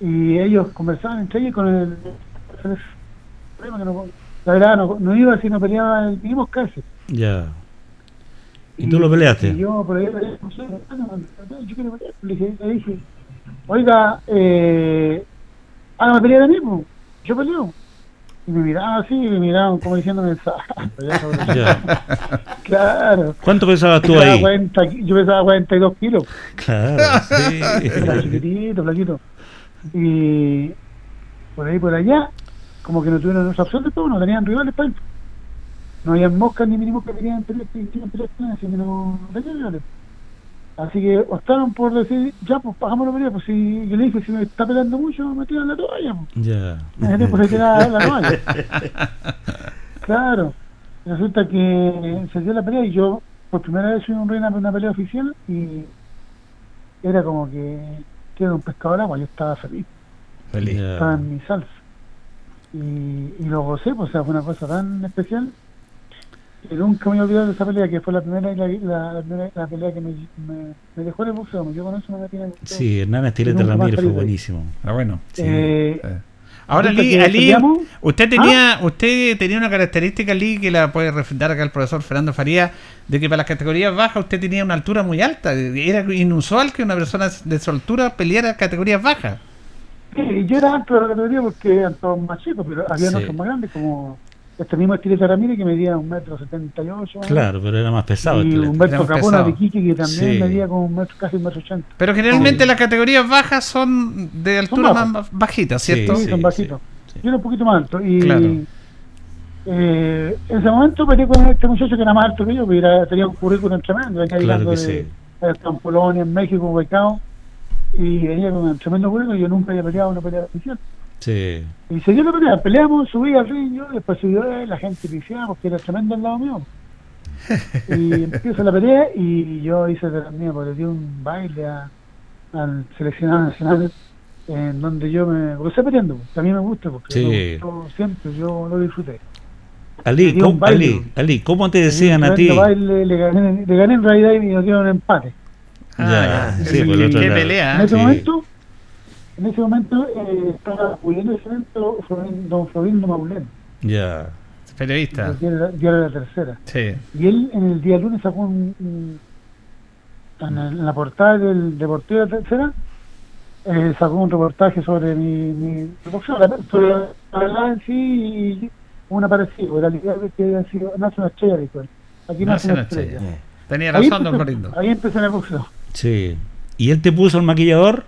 Y ellos conversaban entre ellos con el, problema que no, la verdad no, no iba si no peleaba el mismo casi. Ya. ¿Y tú lo peleaste? Y yo por ahí peleé, no sé, yo quiero pelear. Le dije, le dije oiga, eh, hágame pelear a mí, yo peleo. Y me miraban así, y me miraban como diciéndome, "Saca, ya, Ya. claro. ¿Cuánto pesabas tú ahí? 40 yo pesaba 42 kilos, Claro, era sí. chiquitito, flaquito. Y por ahí por allá, como que no tuvieron esa opción de todo, no tenían rivales para él. No había moscas ni mini moscas que con él, así que no tenían rivales. Así que optaron por decir, ya, pues pagamos la pelea, pues si yo le dije, si me está peleando mucho, me tiran la toalla. Pues. Ya. En tiempo se tiraba la toalla. Claro. Resulta que se dio la pelea y yo por primera vez fui un reina una pelea oficial y era como que que era un pescador agua, yo estaba feliz, Feliz. Estaba en mi salsa. Y, y lo gocé, pues o sea, fue una cosa tan especial nunca me voy a olvidar de esa pelea, que fue la primera, la, la, la primera la pelea que me, me, me dejó en el boxeo, yo con eso me metí en el boxeo. Sí, Hernán Estilete Ramírez fue buenísimo. Ah, bueno. Sí. Eh, Eh. Ahora, Ali, usted tenía, usted tenía una característica, Ali, que la puede refrendar acá el profesor Fernando Faría, de que para las categorías bajas usted tenía una altura muy alta. Era inusual que una persona de su altura peleara categorías bajas. Sí, yo era alto de la categoría porque eran todos más chicos, pero había Sí. otros más grandes, como este mismo Estilete Ramírez que medía un metro setenta y ocho. Claro, pero era más pesado. y. Humberto Capona de Quique que también Sí. medía como un metro, casi un metro ochenta. Pero generalmente Sí. las categorías bajas son de altura más bajitas, ¿cierto? Sí, sí, son bajitos. sí. Yo era un poquito más alto. Y Claro. eh, en ese momento peleé con este muchacho que era más alto que yo, que era- tenía un currículum tremendo. Venía Claro que de, en Polonia, en México, ubicado. Y venía con un tremendo currículum. y Yo nunca había peleado una pelea oficial. Sí. Y se dio la pelea, peleamos, subí al ring, yo, después subió la gente pifiaba porque era tremendo al lado mío. Y empieza la pelea y yo hice de la mía, porque le di un baile a- al seleccionado nacional en donde yo me gocé peleando, porque a mí me gusta, porque Sí. me gustó siempre, yo lo disfruté. Ali, ¿cómo, baile. Ali, Ali, ¿cómo te decían a ti? baile, le, gané, le gané en realidad y me dieron un empate. Ya, Ah, sí, qué- por el otro qué lado. pelea. En ese Sí. momento, en ese momento eh, estaba cubriendo ese evento don Florindo Maulén, Ya. Periodista. del diario, diario de la tercera. Sí. Y él en el día lunes sacó un, un- en, el- en la portada del Deportivo de la Tercera, eh, sacó un reportaje sobre mi, mi la- sobre la verdad en sí y un aparecido, la realidad es que había sido, nace una estrella, dijo él. Aquí nace, Nace una una estrella. estrella. Tenía Ahí razón, don empecé- Florindo. Ahí empecé en el boxeo. Sí. ¿Y él te puso el maquillador?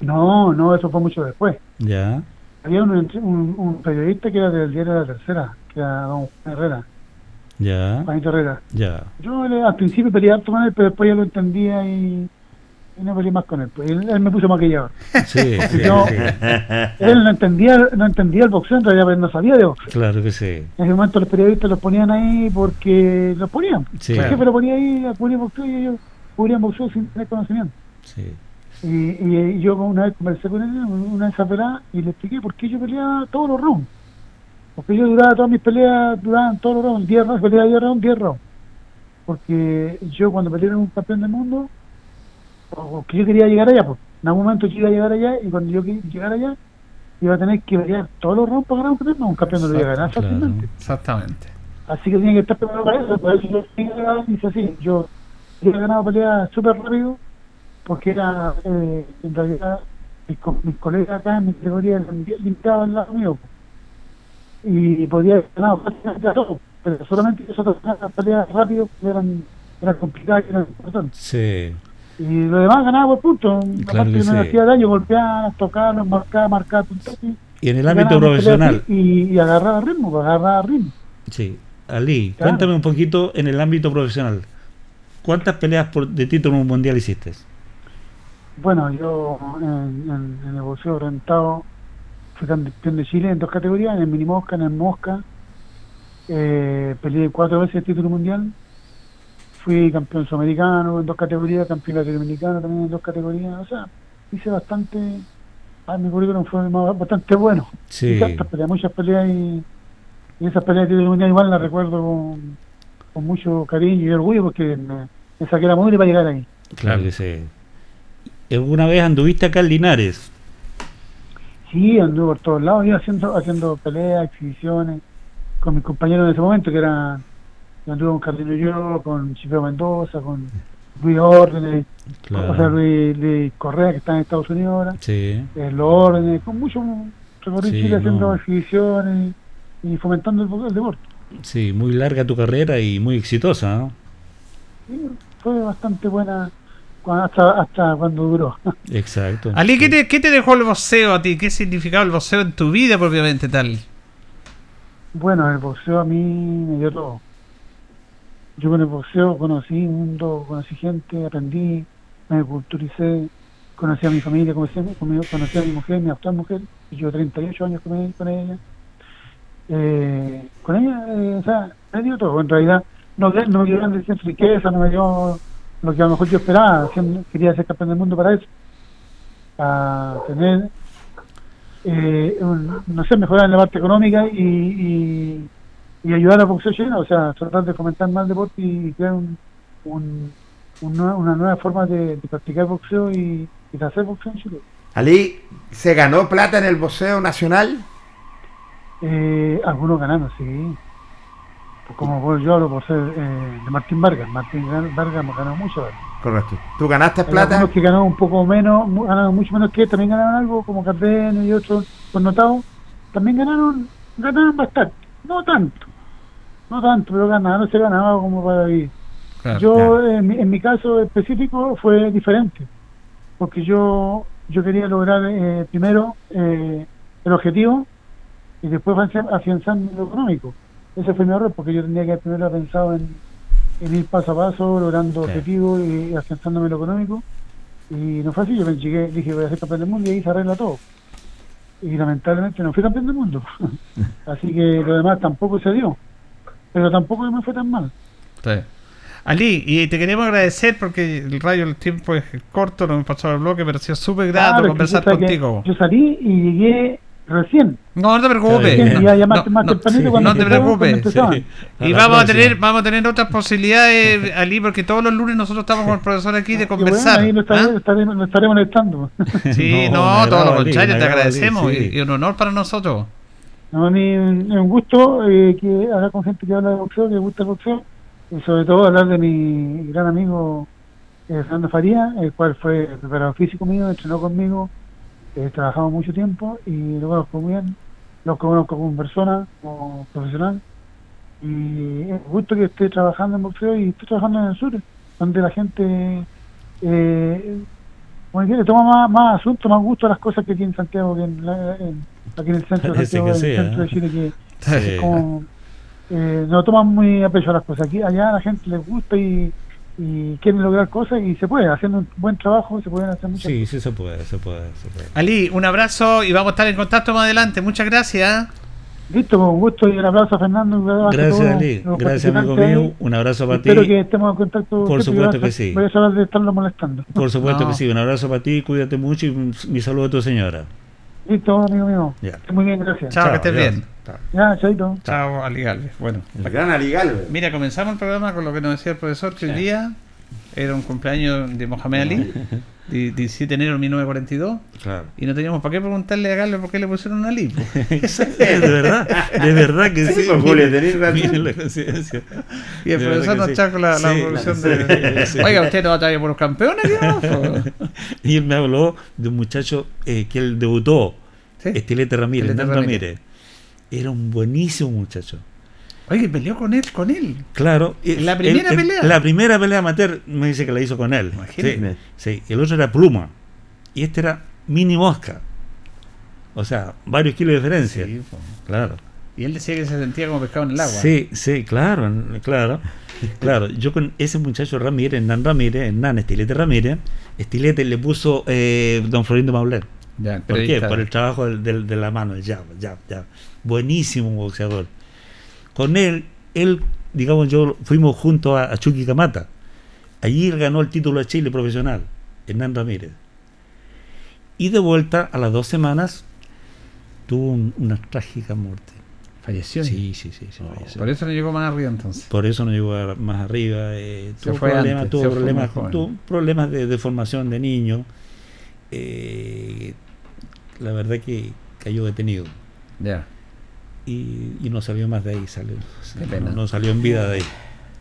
No, no, eso fue mucho después. Ya. Había un, un, un periodista que era del diario de la Tercera, que era don Juan Herrera, Ya. Juanito Herrera. Ya. Yo al principio peleé harto con él, pero después ya lo entendía y, y no peleé más con él. Pues él, él me puso maquillador. Sí, sí, Yo- sí. Él no entendía, no entendía el boxeo, en realidad pero no sabía de boxeo. Claro que sí. En ese momento los periodistas los ponían ahí porque los ponían. Sí. El jefe lo ponía ahí a cubrir boxeo y ellos cubrían boxeo sin tener conocimiento. Sí. Y, y, y yo una vez conversé con él, una de esas peleas, y le expliqué por qué yo peleaba todos los rounds. Porque yo duraba todas mis peleas, duraban todos los rounds, 10 rounds, peleaba 10 rounds, 10 rounds. Porque yo cuando peleé en un campeón del mundo, porque yo quería llegar allá, pues. En algún momento yo iba a llegar allá y cuando yo quería llegar allá, iba a tener que pelear todos los rounds para ganar un campeón, no, un campeón no lo iba a ganar Claro. fácilmente. Exactamente. Así que tenía que estar preparado para eso, por eso yo tenía que hice así. Yo yo he ganado peleas súper rápido, porque era, eh, en realidad, mis, co- mis colegas acá en mi categoría eran bien limitados al lado mío. Y podía haber ganado prácticamente a todos, pero solamente esas otras peleas rápido eran, eran complicadas y eran importantes. Sí. Y lo demás ganaba por puntos. Claro Aparte que no sí. hacía daño, golpeaba, tocaba, marcaba, marcaba puntos. Y, Y en el ámbito profesional, Y, y agarraba ritmo, pues, agarraba ritmo. sí. Ali, Claro. cuéntame un poquito en el ámbito profesional. ¿Cuántas peleas por, de título mundial hiciste? Bueno, yo en, en- en el boxeo rentado fui campeón de Chile en dos categorías, en el mini mosca, en el mosca. Eh, peleé cuatro veces el título mundial. fui campeón sudamericano en dos categorías, campeón latinoamericano también en dos categorías, o sea, hice bastante, ah, mi currículum fue bastante bueno. Sí. Peleas, muchas peleas y, y esas peleas de título mundial igual las recuerdo con, con mucho cariño y orgullo porque me, me saqué la mugre para llegar ahí. Claro que sí. ¿Alguna vez anduviste acá en Linares? Sí, anduve por todos lados, iba haciendo, haciendo peleas, exhibiciones con mis compañeros en ese momento, que eran, anduve con Carlino yo, con Chipeo Mendoza, con Luis Órdenes, Claro. o sea, Luis, Luis Correa, que está en Estados Unidos ahora, Sí. eh, Los Órdenes, con mucho recorrido Sí, Chile haciendo exhibiciones y, y fomentando el, el deporte. Sí, muy larga tu carrera y muy exitosa, ¿no? Sí, fue bastante buena hasta, hasta cuando duró. Exacto. Ali, ¿qué te, ¿qué te dejó el boxeo a ti? ¿Qué significaba el boxeo en tu vida propiamente tal? Bueno, el boxeo a mí me dio todo. Yo con el boxeo conocí mundo, conocí gente, aprendí, me culturicé, conocí a mi familia, conocí, conocí a mi mujer, mi actual mujer, y yo 38 años con ella. Con ella, Eh, con ella eh, o sea, me dio todo. En realidad, no, no me dio grandes riqueza, no me dio lo que a lo mejor yo esperaba. Quería ser campeón del mundo para eso. Para tener eh, un- no sé, mejorar en la parte económica y, y, y ayudar al boxeo chileno, o sea, tratar de fomentar más deporte y crear un, un- un nue- una nueva forma de, de practicar boxeo y, y de hacer boxeo en Chile. Ali, ¿se ganó plata en el boxeo nacional? Eh, algunos ganaron, sí. Como yo hablo por ser eh, de Martín Vargas. Martín Vargas me ganó mucho. Correcto. ¿Tú ganaste Hay plata? algunos que ganaron un poco menos, ganaron mucho menos que también ganaron algo, como Cardenio y otros connotados. También ganaron, ganaron bastante. No tanto, no tanto, pero ganaron, se ganaba como para vivir. yo, claro. en, mi, en mi caso específico, fue diferente. Porque yo yo quería lograr eh, primero eh, el objetivo y después afianzar- lo económico. Ese fue mi error, porque yo tenía que primero haber pensado en, en ir paso a paso, logrando objetivos y afianzándome lo económico. Y no fue así, yo me llegué, dije voy a ser campeón del mundo y ahí se arregla todo. Y lamentablemente no fui campeón del mundo. así que lo demás tampoco se dio. Pero tampoco me fue tan mal. Sí. Ali, y te queremos agradecer porque el rayo del tiempo es corto, no me pasó el bloque, pero ha sido súper grato Claro, conversar contigo. yo salí y llegué recién. No, no te preocupes. No, más no, no te preocupes. Sí. Y vamos a tener, vamos a tener otras posibilidades, Ali, porque todos los lunes nosotros estamos con el profesor aquí de Y bueno, conversar. ahí lo ¿ah? lo molestando. Sí, No, todo lo contrario, te agradecemos sí. y, y un honor para nosotros. No, a mí es un gusto eh, que hablar con gente que habla de boxeo, que le gusta el boxeo, y sobre todo hablar de mi gran amigo eh, Fernando Faría, el cual fue preparador físico mío, entrenó conmigo, eh, trabajamos mucho tiempo y lo conozco muy bien, lo conozco como persona, como profesional, y es gusto que esté trabajando en boxeo y esté trabajando en el sur, donde la gente eh, le toma más, más asunto, más gusto a las cosas que aquí en Santiago, que en la- en- aquí en el centro, de Santiago, en el sí, centro ¿eh? de Chile, que Sí. como, eh, no toman muy a pecho las cosas. Aquí allá a la gente les gusta y, y quieren lograr cosas y se puede, haciendo un buen trabajo se pueden hacer muchas Sí, sí se puede, se puede, se puede. Ali, un abrazo y vamos a estar en contacto más adelante. Muchas gracias. cosas. Listo, con gusto y un abrazo a Fernando. un abrazo a Gracias, todos Ali. Gracias, amigo mío. Un abrazo para ti. Espero que estemos en contacto. Por siempre, supuesto que sí. Voy a de estarlo molestando. Por supuesto No. que sí. Un abrazo para ti, cuídate mucho y mi saludo a tu señora. Listo, amigo mío. Ya. Muy bien, gracias. Chao, que estés adiós. bien. Chao. Ya, chaito. Chao, Ali Galvez. Bueno, La gran Ali Galvez. mira, comenzamos el programa con lo que nos decía el profesor, que hoy día era un cumpleaños de Mohamed Ali, 17 de enero de 1942, Claro. y no teníamos para qué preguntarle a Galvez por qué le pusieron Ali. po. de verdad, de verdad que sí. Sí, pues, Julio, tenés razón. La coincidencia. Y el De profesor nos con la, la Sí, sí, de... Oiga, usted no va a traer por los campeones, ¿no? Y él me habló de un muchacho eh, que él debutó, Sí. Estilete Ramírez, Estilete Ramírez. Ramírez. Era un buenísimo muchacho. Oye, peleó con él, con él. Claro. ¿En la primera pelea? La primera pelea amateur me dice que la hizo con él. Imagínate. Sí, sí. El otro era Pluma. Y este era Mini Mosca. O sea, varios kilos de diferencia. Sí. Claro. Y él decía que se sentía como pescado en el agua. Sí, sí, claro, claro. Claro, yo con ese muchacho Ramírez, Hernán Ramírez, Hernán Estilete Ramírez, Estilete le puso eh, Don Florindo Maulet. Ya, ¿Por qué? Por el trabajo de la mano, el jab, jab, jab. Buenísimo boxeador. Con él, él, digamos, yo fuimos juntos a, a Chucky Camata. Allí ganó el título de Chile profesional, Hernán Ramírez. Y de vuelta, a las dos semanas, tuvo un- una trágica muerte. Falleció. Sí, sí, sí. sí, Oh, falleció. por eso no llegó más arriba entonces. Por eso no llegó a- más arriba. eh, tuvo fue problemas, antes, tuvo problemas, tuvo problemas de, de formación de niño. eh, la verdad que cayó detenido. Ya, Y, y no salió más de ahí. Salió, Qué pena. No, no salió en vida de ahí.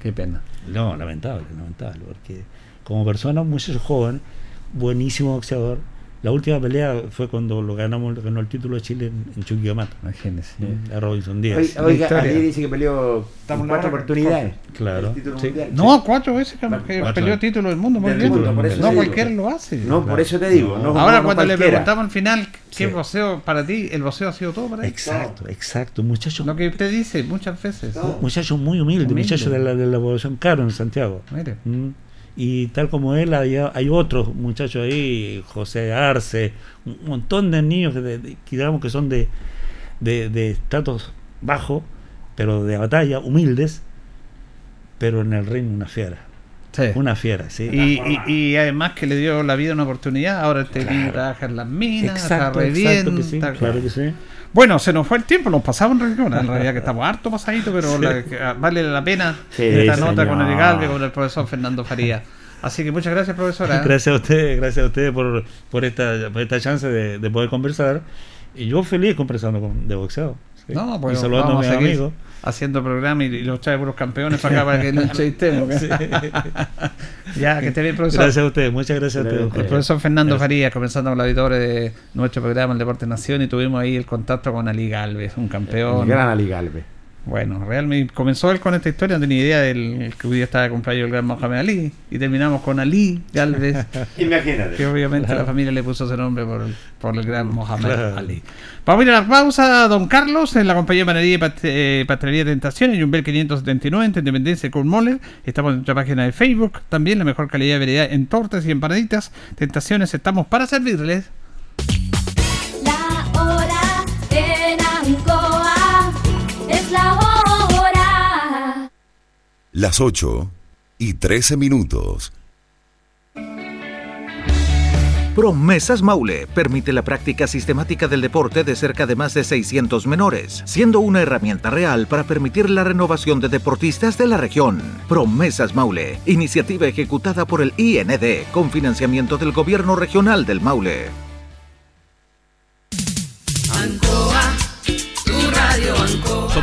qué pena. No, lamentable, lamentable. Porque como persona, un muchacho joven, buenísimo boxeador. La última pelea fue cuando lo ganamos, ganó el título de Chile en, en Chuquicamata. Imagínese. ¿eh? A Robinson Díaz. Oiga, oiga, dice que peleó Estamos cuatro oportunidades. Claro. Sí. mundial. No, cuatro veces que, que Cuatro. peleó título del mundo. Muy Del bien. mundo, por eso no cualquiera lo hace. No, por eso te digo. No, Ahora no, cuando le preguntamos al final qué Sí. boxeo para ti, el boxeo ha sido todo para él. Exacto, exacto. Muchacho, Lo que usted dice muchas veces. No. muchacho muy humilde, Humilde. muchacho de la, de la población caro en Santiago. Mire. Mm. Y tal como él, hay, hay otros muchachos ahí, José Arce, un montón de niños que, de- que digamos que son de, de, de estatus bajo, pero de batalla, humildes, pero en el reino una fiera. Sí. Una fiera, sí. Y, y, y además que le dio la vida una oportunidad, ahora este Claro. niño trabaja en las minas, exacto, está re bien, exacto que sí, claro que sí. Bueno, se nos fue el tiempo, nos pasamos en realidad, en realidad que estamos harto pasaditos, pero la- ah, vale la pena Sí, esta nota con el Galve, con el profesor Fernando Faría. Así que muchas gracias, profesora. Gracias a ustedes, gracias a ustedes por, por, esta, por esta chance de, de poder conversar. Y yo feliz conversando con, de boxeo. sí. No, pues y saludando a mis amigos. Haciendo programa y, y los trae puros campeones para acá para que no entrevistemos. Sí. ya, que esté bien, profesor. Gracias a ustedes, muchas gracias a ustedes. El profesor Fernando Gracias. Farías, comenzando con la auditores de nuestro programa El Deporte Nación y tuvimos ahí el contacto con Ali Galvez, un campeón. El gran Ali Galvez. Bueno, realmente comenzó él con esta historia, no tenía idea del que hoy día estaba de cumpleaños el gran Mohamed Ali y terminamos con Ali Galvez, que Imagínate. obviamente Claro. la familia le puso ese nombre por, por el gran Mohamed Claro. Ali. Vamos a ir a la pausa, don Carlos, en la compañía de panadería y Pat- eh, pastelería Tentaciones, Jumbel 579, en Independencia con Moller. Estamos en nuestra página de Facebook, también la mejor calidad de variedad en tortas y empanaditas. Tentaciones, estamos para servirles. Las 8 y 13 minutos. Promesas Maule permite la práctica sistemática del deporte de cerca de más de 600 menores, siendo una herramienta real para permitir la renovación de deportistas de la región. Promesas Maule, iniciativa ejecutada por el IND con financiamiento del Gobierno Regional del Maule.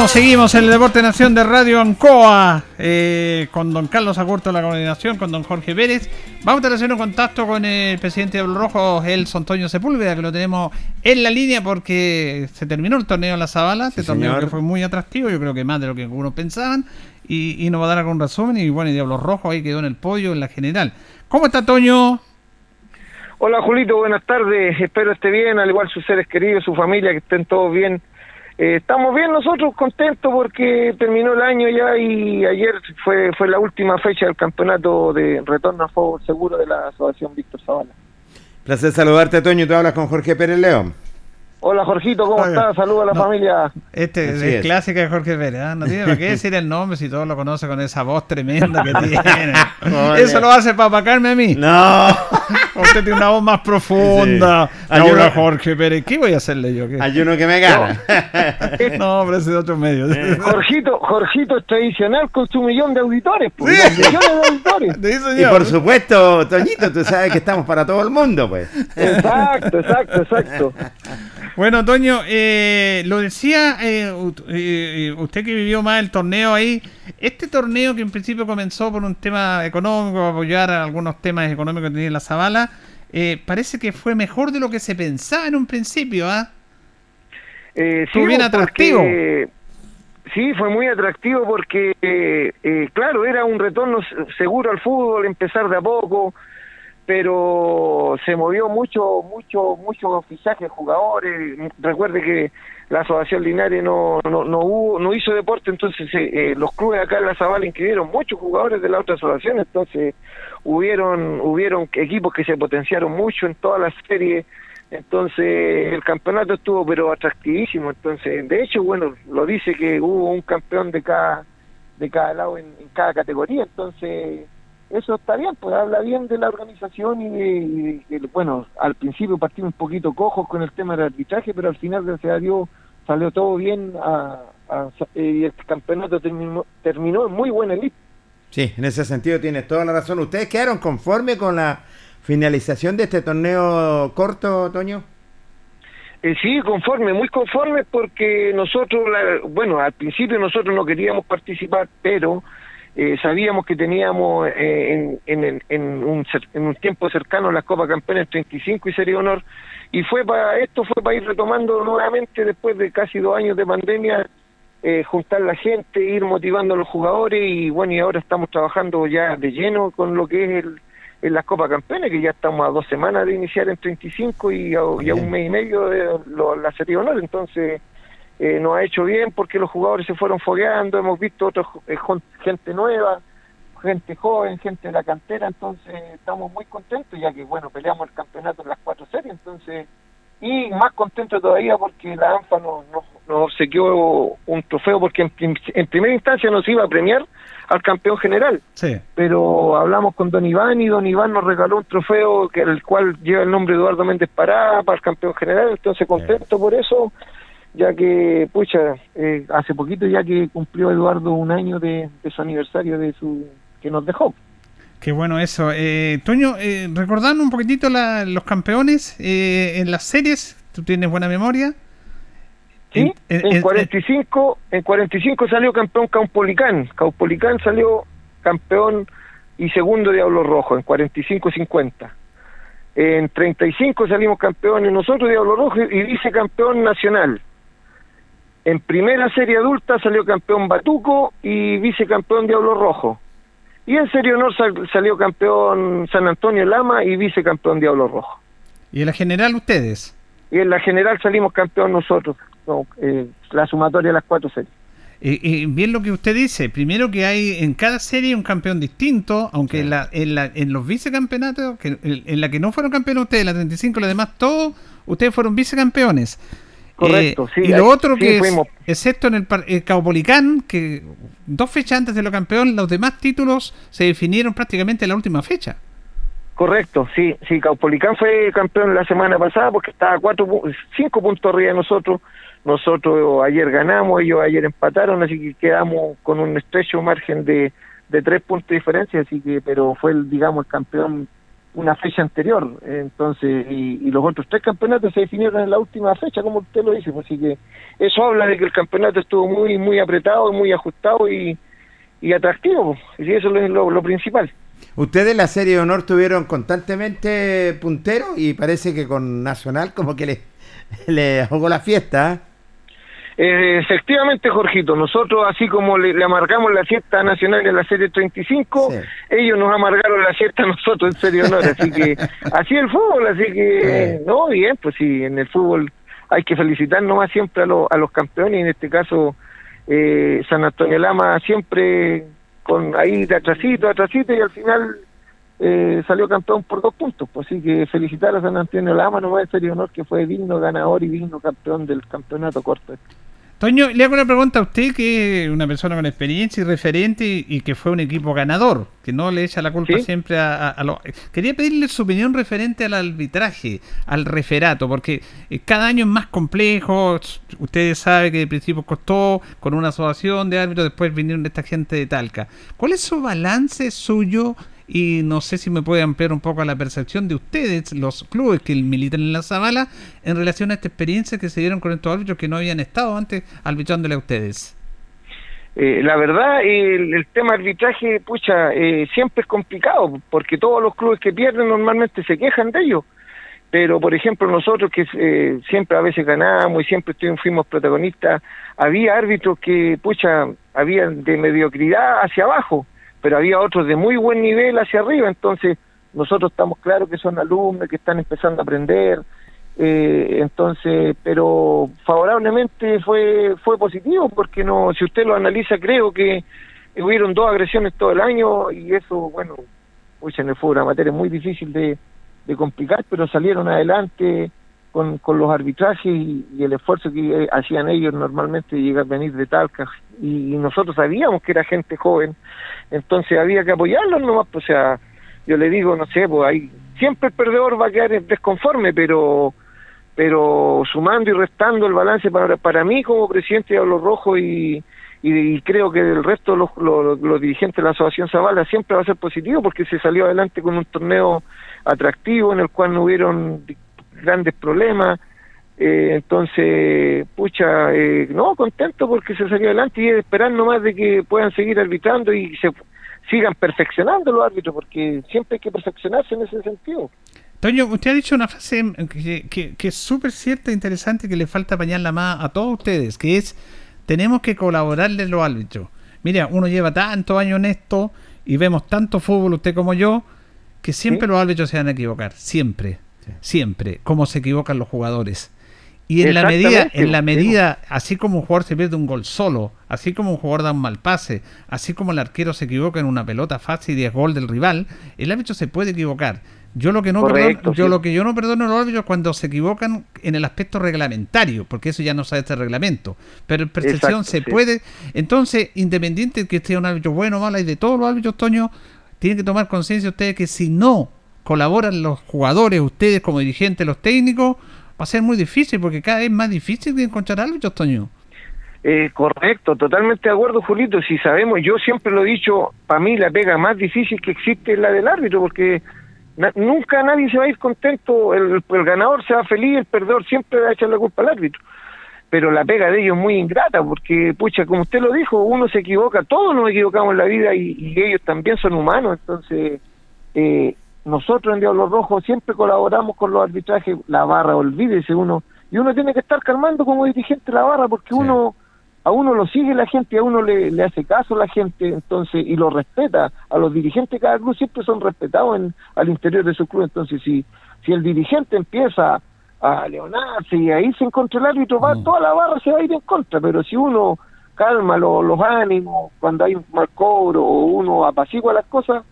Seguimos, seguimos en el Deporte Nación de Radio Ancoa eh, con don Carlos Agurto la coordinación, con don Jorge Pérez. Vamos a hacer un contacto con el presidente de los Rojos, el Antonio Sepúlveda, que lo tenemos en la línea porque se terminó el torneo en la Zabala, este torneo señor. que fue muy atractivo, yo creo que más de lo que algunos pensaban, y, y nos va a dar algún resumen. Y bueno, y Diablos Rojos ahí quedó en el podio en la general. ¿Cómo está Toño? Hola Julito, buenas tardes. Espero esté bien, al igual sus seres queridos, su familia, que estén todos bien. Eh, estamos bien nosotros, contentos porque terminó el año ya y ayer fue fue la última fecha del campeonato de retorno a fútbol seguro de la Asociación Víctor Zavala. Placer saludarte, Toño. Tú hablas con Jorge Pérez León. Hola Jorgito, ¿cómo Oiga, estás? Saludos a la no. familia. Este es es. clásica de Jorge Pérez, ¿ah? no tiene para qué decir el nombre si todos lo conocen con esa voz tremenda que tiene. Eso lo hace para apacarme a mí. No. Usted tiene una voz más profunda. Sí. Ahora Jorge Pérez, ¿qué voy a hacerle yo? ¿Qué? Hay uno que me gana. No, pero ese es de otro medio. Jorgito, Jorgito es tradicional con su millón de auditores. pues, Sí. millones de auditores. Sí, y por supuesto, Toñito, tú sabes que estamos para todo el mundo, pues. Exacto, exacto, exacto. Bueno, Toño, eh, lo decía eh, ut- eh, usted que vivió más el torneo ahí. Este torneo que en principio comenzó por un tema económico, apoyar a algunos temas económicos que tenía la Eh, parece que fue mejor de lo que se pensaba en un principio, ¿ah? Eh, bien porque- atractivo. Sí, fue muy atractivo porque, eh, claro, era un retorno se- seguro al fútbol, empezar de a poco, pero se movió mucho, mucho, mucho fichaje de jugadores. Recuerde que la Asociación Linares no, no, no, hubo, no hizo deporte, entonces eh, eh, los clubes acá en la Zabala inscribieron muchos jugadores de la otra asociación, entonces hubieron, hubieron equipos que se potenciaron mucho en todas las series. Entonces el campeonato estuvo pero atractivísimo. Entonces, de hecho, bueno, lo dice que hubo un campeón de cada de cada lado en cada categoría. Entonces, eso está bien, pues habla bien de la organización y de, de bueno, al principio partimos un poquito cojos con el tema del arbitraje, pero al final, gracias a Dios, salió todo bien a- a- y el campeonato terminó, terminó en muy buena lista. Sí, en ese sentido tienes toda la razón. ¿Ustedes quedaron conformes con la finalización de este torneo corto, Toño? Eh, sí, conforme, muy conforme porque nosotros, la- bueno, al principio nosotros no queríamos participar, pero eh, sabíamos que teníamos eh, en, en, en un, en un tiempo cercano la Copa Campeones 35 y Serie Honor, y fue para esto fue para ir retomando nuevamente después de casi dos años de pandemia, eh, juntar la gente, ir motivando a los jugadores y bueno, y ahora estamos trabajando ya de lleno con lo que es el, en las Copa Campeones, que ya estamos a dos semanas de iniciar en 35 y a, y a un mes y medio de lo- la Serie Honor, entonces eh, nos ha hecho bien porque los jugadores se fueron fogueando, hemos visto otros eh, gente nueva, gente joven, gente de la cantera, entonces estamos muy contentos ya que bueno, peleamos el campeonato en las cuatro series, entonces y más contentos todavía porque la ANFA nos, nos, nos obsequió un trofeo porque en primera instancia nos iba a premiar al campeón general. Sí. pero hablamos con Don Iván y Don Iván nos regaló un trofeo que el cual lleva el nombre de Eduardo Méndez Pará para el campeón general, entonces contento por eso, ya que, pucha, eh, hace poquito ya que cumplió Eduardo un año de, de su aniversario de su que nos dejó. Qué bueno eso. Eh, Toño, eh, recordando un poquitito la- los campeones eh, en las series, tú tienes buena memoria. ¿Sí? En- en- En, en- 45, en 45 salió campeón Caupolicán, Caupolicán salió campeón y segundo Diablo Rojo en 45-50. En 35 salimos campeones nosotros Diablo Rojo y vicecampeón nacional. En primera serie adulta salió campeón Batuco y vicecampeón Diablo Rojo. Y en serie honor sal- salió campeón San Antonio Lama y vicecampeón Diablo Rojo. Y en la general ustedes. Y en la general salimos campeón nosotros, no, eh, la sumatoria de las cuatro series. Eh, eh, bien lo que usted dice, primero que hay en cada serie un campeón distinto, aunque en, la, en, la, en los vicecampeonatos, que, en, en la que no fueron campeones ustedes, la 35, los demás, todos ustedes fueron vicecampeones. Correcto, Eh, sí, Y lo otro sí, que, es, excepto en el, el Caupolicán, que dos fechas antes de lo campeón, los demás títulos se definieron prácticamente en la última fecha. Correcto, sí, sí, Caupolicán fue campeón la semana pasada porque estaba cuatro, cinco puntos arriba de nosotros. Nosotros ayer ganamos, ellos ayer empataron, así que quedamos con un estrecho margen de, de tres puntos de diferencia, así que, pero fue el, digamos, el campeón una fecha anterior, entonces, y, los otros tres campeonatos se definieron en la última fecha, como usted lo dice, pues, así que eso habla de que el campeonato estuvo muy, muy apretado, muy ajustado y, y atractivo, pues, y eso es lo- principal. Ustedes en la serie de honor tuvieron constantemente puntero y parece que con Nacional como que le, le jugó la fiesta. ¿eh? Eh, efectivamente, Jorgito, nosotros así como le, le amargamos la fiesta nacional en la serie 35, ellos nos amargaron la fiesta a nosotros en serie honor, así que así el fútbol, así que no, bien, pues sí, en el fútbol hay que felicitar nomás siempre a, los a los campeones, y en este caso eh, San Antonio Lama siempre con ahí de atrasito, atrasito, y al final eh, salió campeón por dos puntos, pues así que felicitar a San Antonio Lama nomás en serie honor que fue digno ganador y digno campeón del campeonato corto. Toño, le hago una pregunta a usted, que es una persona con experiencia y referente y, que fue un equipo ganador, que no le echa la culpa Sí. siempre a, a- a los... Quería pedirle su opinión referente al arbitraje, al referato, porque eh, cada año es más complejo, ustedes saben que de principio costó con una asociación de árbitros, después vinieron esta gente de Talca. ¿Cuál es su balance suyo? Y no sé si me puede ampliar un poco la percepción de ustedes, los clubes que militan en la Zabala, en relación a esta experiencia que se dieron con estos árbitros que no habían estado antes arbitrándole a ustedes. Eh, la verdad, el, el tema arbitraje, pucha, eh, siempre es complicado, porque todos los clubes que pierden normalmente se quejan de ello. Pero, por ejemplo, nosotros que eh, siempre a veces ganamos y siempre fuimos protagonistas, había árbitros que, pucha, habían de mediocridad hacia abajo, pero había otros de muy buen nivel hacia arriba. Entonces, nosotros estamos claros que son alumnos que están empezando a aprender, eh, entonces, pero favorablemente fue fue positivo porque no, si usted lo analiza, creo que hubieron dos agresiones todo el año y eso, bueno, pues en el fútbol amateur es muy difícil de, de complicar, pero salieron adelante con, con los arbitrajes y, el esfuerzo que eh, hacían ellos normalmente llegar venir de Talca y, nosotros sabíamos que era gente joven, entonces había que apoyarlos nomás, pues, o sea, yo le digo, no sé, pues ahí siempre el perdedor va a quedar desconforme, pero pero sumando y restando el balance para, para mí como presidente de Hablo Rojo y, y, creo que el resto de los, los, los dirigentes de la Asociación Zavala siempre va a ser positivo porque se salió adelante con un torneo atractivo en el cual no hubieron grandes problemas. Eh, entonces, pucha, eh, no, contento porque se salió adelante y es esperar nomás de que puedan seguir arbitrando y se sigan perfeccionando los árbitros porque siempre hay que perfeccionarse en ese sentido. Toño, usted ha dicho una frase que, que- que es súper cierta e interesante que le falta pañarla más a todos ustedes, que es, tenemos que colaborarle los árbitros. Mira, uno lleva tantos años en esto y vemos tanto fútbol, usted como yo, que siempre los árbitros se van a equivocar, siempre, siempre, como se equivocan los jugadores. Y en la medida, en la medida, así como un jugador se pierde un gol solo, así como un jugador da un mal pase, así como el arquero se equivoca en una pelota fácil y es gol del rival, el árbitro se puede equivocar. Yo lo que no Correcto, perdono, yo sí. lo que yo no perdono a los árbitros cuando se equivocan en el aspecto reglamentario, porque eso ya no sabe este reglamento. Pero en percepción Exacto, se sí. puede. Entonces, independiente de que esté un árbitro bueno o malo, y de todos los árbitros, Toño, tienen que tomar conciencia ustedes que si no colaboran los jugadores, ustedes como dirigentes, los técnicos, va a ser muy difícil, porque cada vez es más difícil de encontrar árbitros, Toño. Eh, correcto, totalmente de acuerdo, Julito. Si sabemos, yo siempre lo he dicho, para mí la pega más difícil que existe es la del árbitro, porque nunca nadie se va a ir contento, el, el ganador se va feliz, el perdedor siempre va a echar la culpa al árbitro. Pero la pega de ellos es muy ingrata, porque, pucha, como usted lo dijo, uno se equivoca, todos nos equivocamos en la vida y, y ellos también son humanos, entonces eh, nosotros en Diablos Rojos siempre colaboramos con los arbitrajes, la barra, olvídese uno, y uno tiene que estar calmando como dirigente la barra, porque uno a uno lo sigue la gente, a uno le, le hace caso la gente, entonces, y lo respeta. A los dirigentes de cada club siempre son respetados en, al interior de su club, entonces si, si el dirigente empieza a leonarse y a irse en contra del árbitro, va, toda la barra se va a ir en contra, pero si uno calma lo- los ánimos cuando hay un mal cobro o uno apacigua las cosas,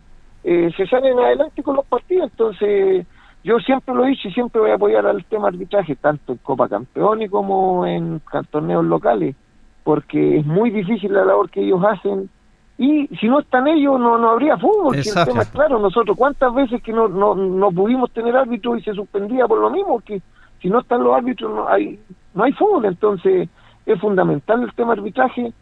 eh, se salen adelante con los partidos, entonces yo siempre lo he dicho y siempre voy a apoyar al tema arbitraje, tanto en Copa Campeones como en torneos locales, porque es muy difícil la labor que ellos hacen y si no están ellos no, no habría fútbol, que el Exacto. tema es claro, nosotros cuántas veces que no, no, no pudimos tener árbitro y se suspendía por lo mismo, que si no están los árbitros no hay, no hay fútbol, entonces es fundamental el tema arbitraje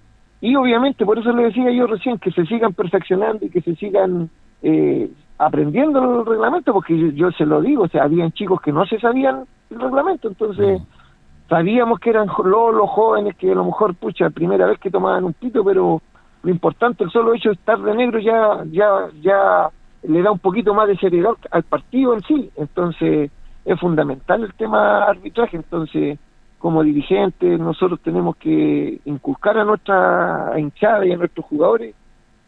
y obviamente por eso le decía yo recién que se sigan perfeccionando y que se sigan eh, aprendiendo el reglamento porque yo, yo se lo digo, o sea, habían chicos que no se sabían el reglamento, entonces sabíamos que eran los, los jóvenes que a lo mejor, pucha, primera vez que tomaban un pito, pero lo importante, el solo hecho de estar de negro ya, ya, ya le da un poquito más de seriedad al partido en sí, entonces es fundamental el tema arbitraje, entonces como dirigentes nosotros tenemos que inculcar a nuestra hinchada y a nuestros jugadores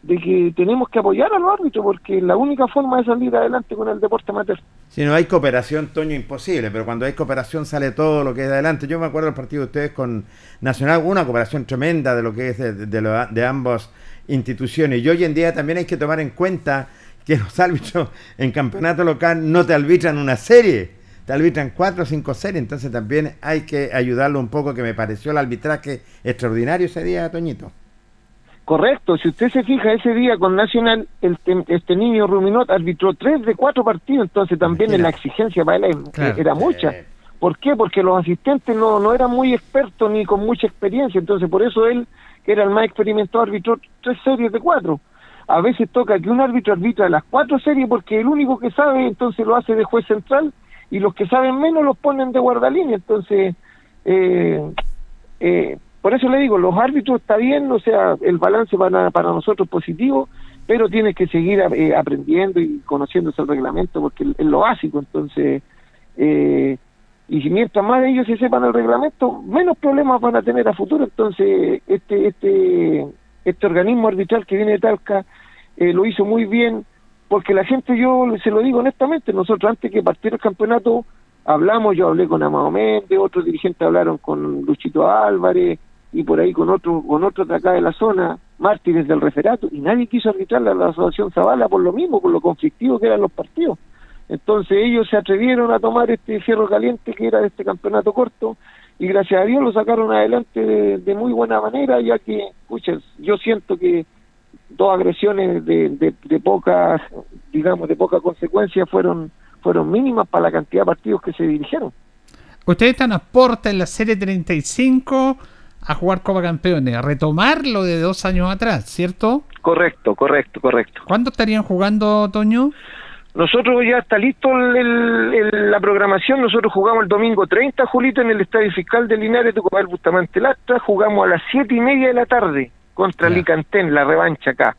de que tenemos que apoyar a los árbitros porque la única forma de salir adelante con el deporte amateur. Si no hay cooperación, Toño, imposible, pero cuando hay cooperación sale todo lo que es de adelante. Yo me acuerdo del partido de ustedes con Nacional, una cooperación tremenda de lo que es de, de, lo- de ambas instituciones. Y hoy en día también hay que tomar en cuenta que los árbitros en campeonato local no te arbitran una serie, te arbitran cuatro o cinco series, entonces también hay que ayudarlo un poco, que me pareció el arbitraje extraordinario ese día, Toñito. Correcto, si usted se fija, ese día con Nacional, el te- este niño Ruminot arbitró tres de cuatro partidos, entonces también en la exigencia para él Claro. era mucha. ¿Por qué? Porque los asistentes no, no eran muy expertos ni con mucha experiencia, entonces por eso él, que era el más experimentado, arbitró tres series de cuatro. A veces toca que un árbitro arbitra las cuatro series porque el único que sabe, entonces lo hace de juez central, y los que saben menos los ponen de guardalínea, entonces... Eh, eh, por eso le digo, los árbitros está bien, o sea, el balance para, para nosotros es positivo, pero tienes que seguir eh, aprendiendo y conociéndose el reglamento porque es lo básico, entonces, eh, y si mientras más ellos se sepan el reglamento, menos problemas van a tener a futuro, entonces este este este organismo arbitral que viene de Talca eh, lo hizo muy bien, porque la gente, yo se lo digo honestamente, nosotros antes que partiera el campeonato, hablamos, yo hablé con Amado Méndez, otros dirigentes hablaron con Luchito Álvarez y por ahí con otro con otros de acá de la zona, mártires del referato, y nadie quiso arbitrarle a la Asociación Zavala por lo mismo, por lo conflictivo que eran los partidos. Entonces ellos se atrevieron a tomar este fierro caliente que era de este campeonato corto y gracias a Dios lo sacaron adelante de, muy buena manera, ya que, escucha, yo siento que dos agresiones de, de, de poca, digamos, de poca consecuencia fueron fueron mínimas para la cantidad de partidos que se dirigieron. Ustedes están a porta en la serie 35 a jugar Copa Campeones, a retomar lo de dos años atrás, ¿cierto? Correcto, correcto, correcto. ¿Cuándo estarían jugando, Toño? Nosotros ya está listo el- el- el- la programación, nosotros jugamos el domingo 30, Julito, en el Estadio Fiscal de Linares, Tucumán, Bustamante Lastra, jugamos a las siete y media de la tarde contra Licantén, la revancha acá.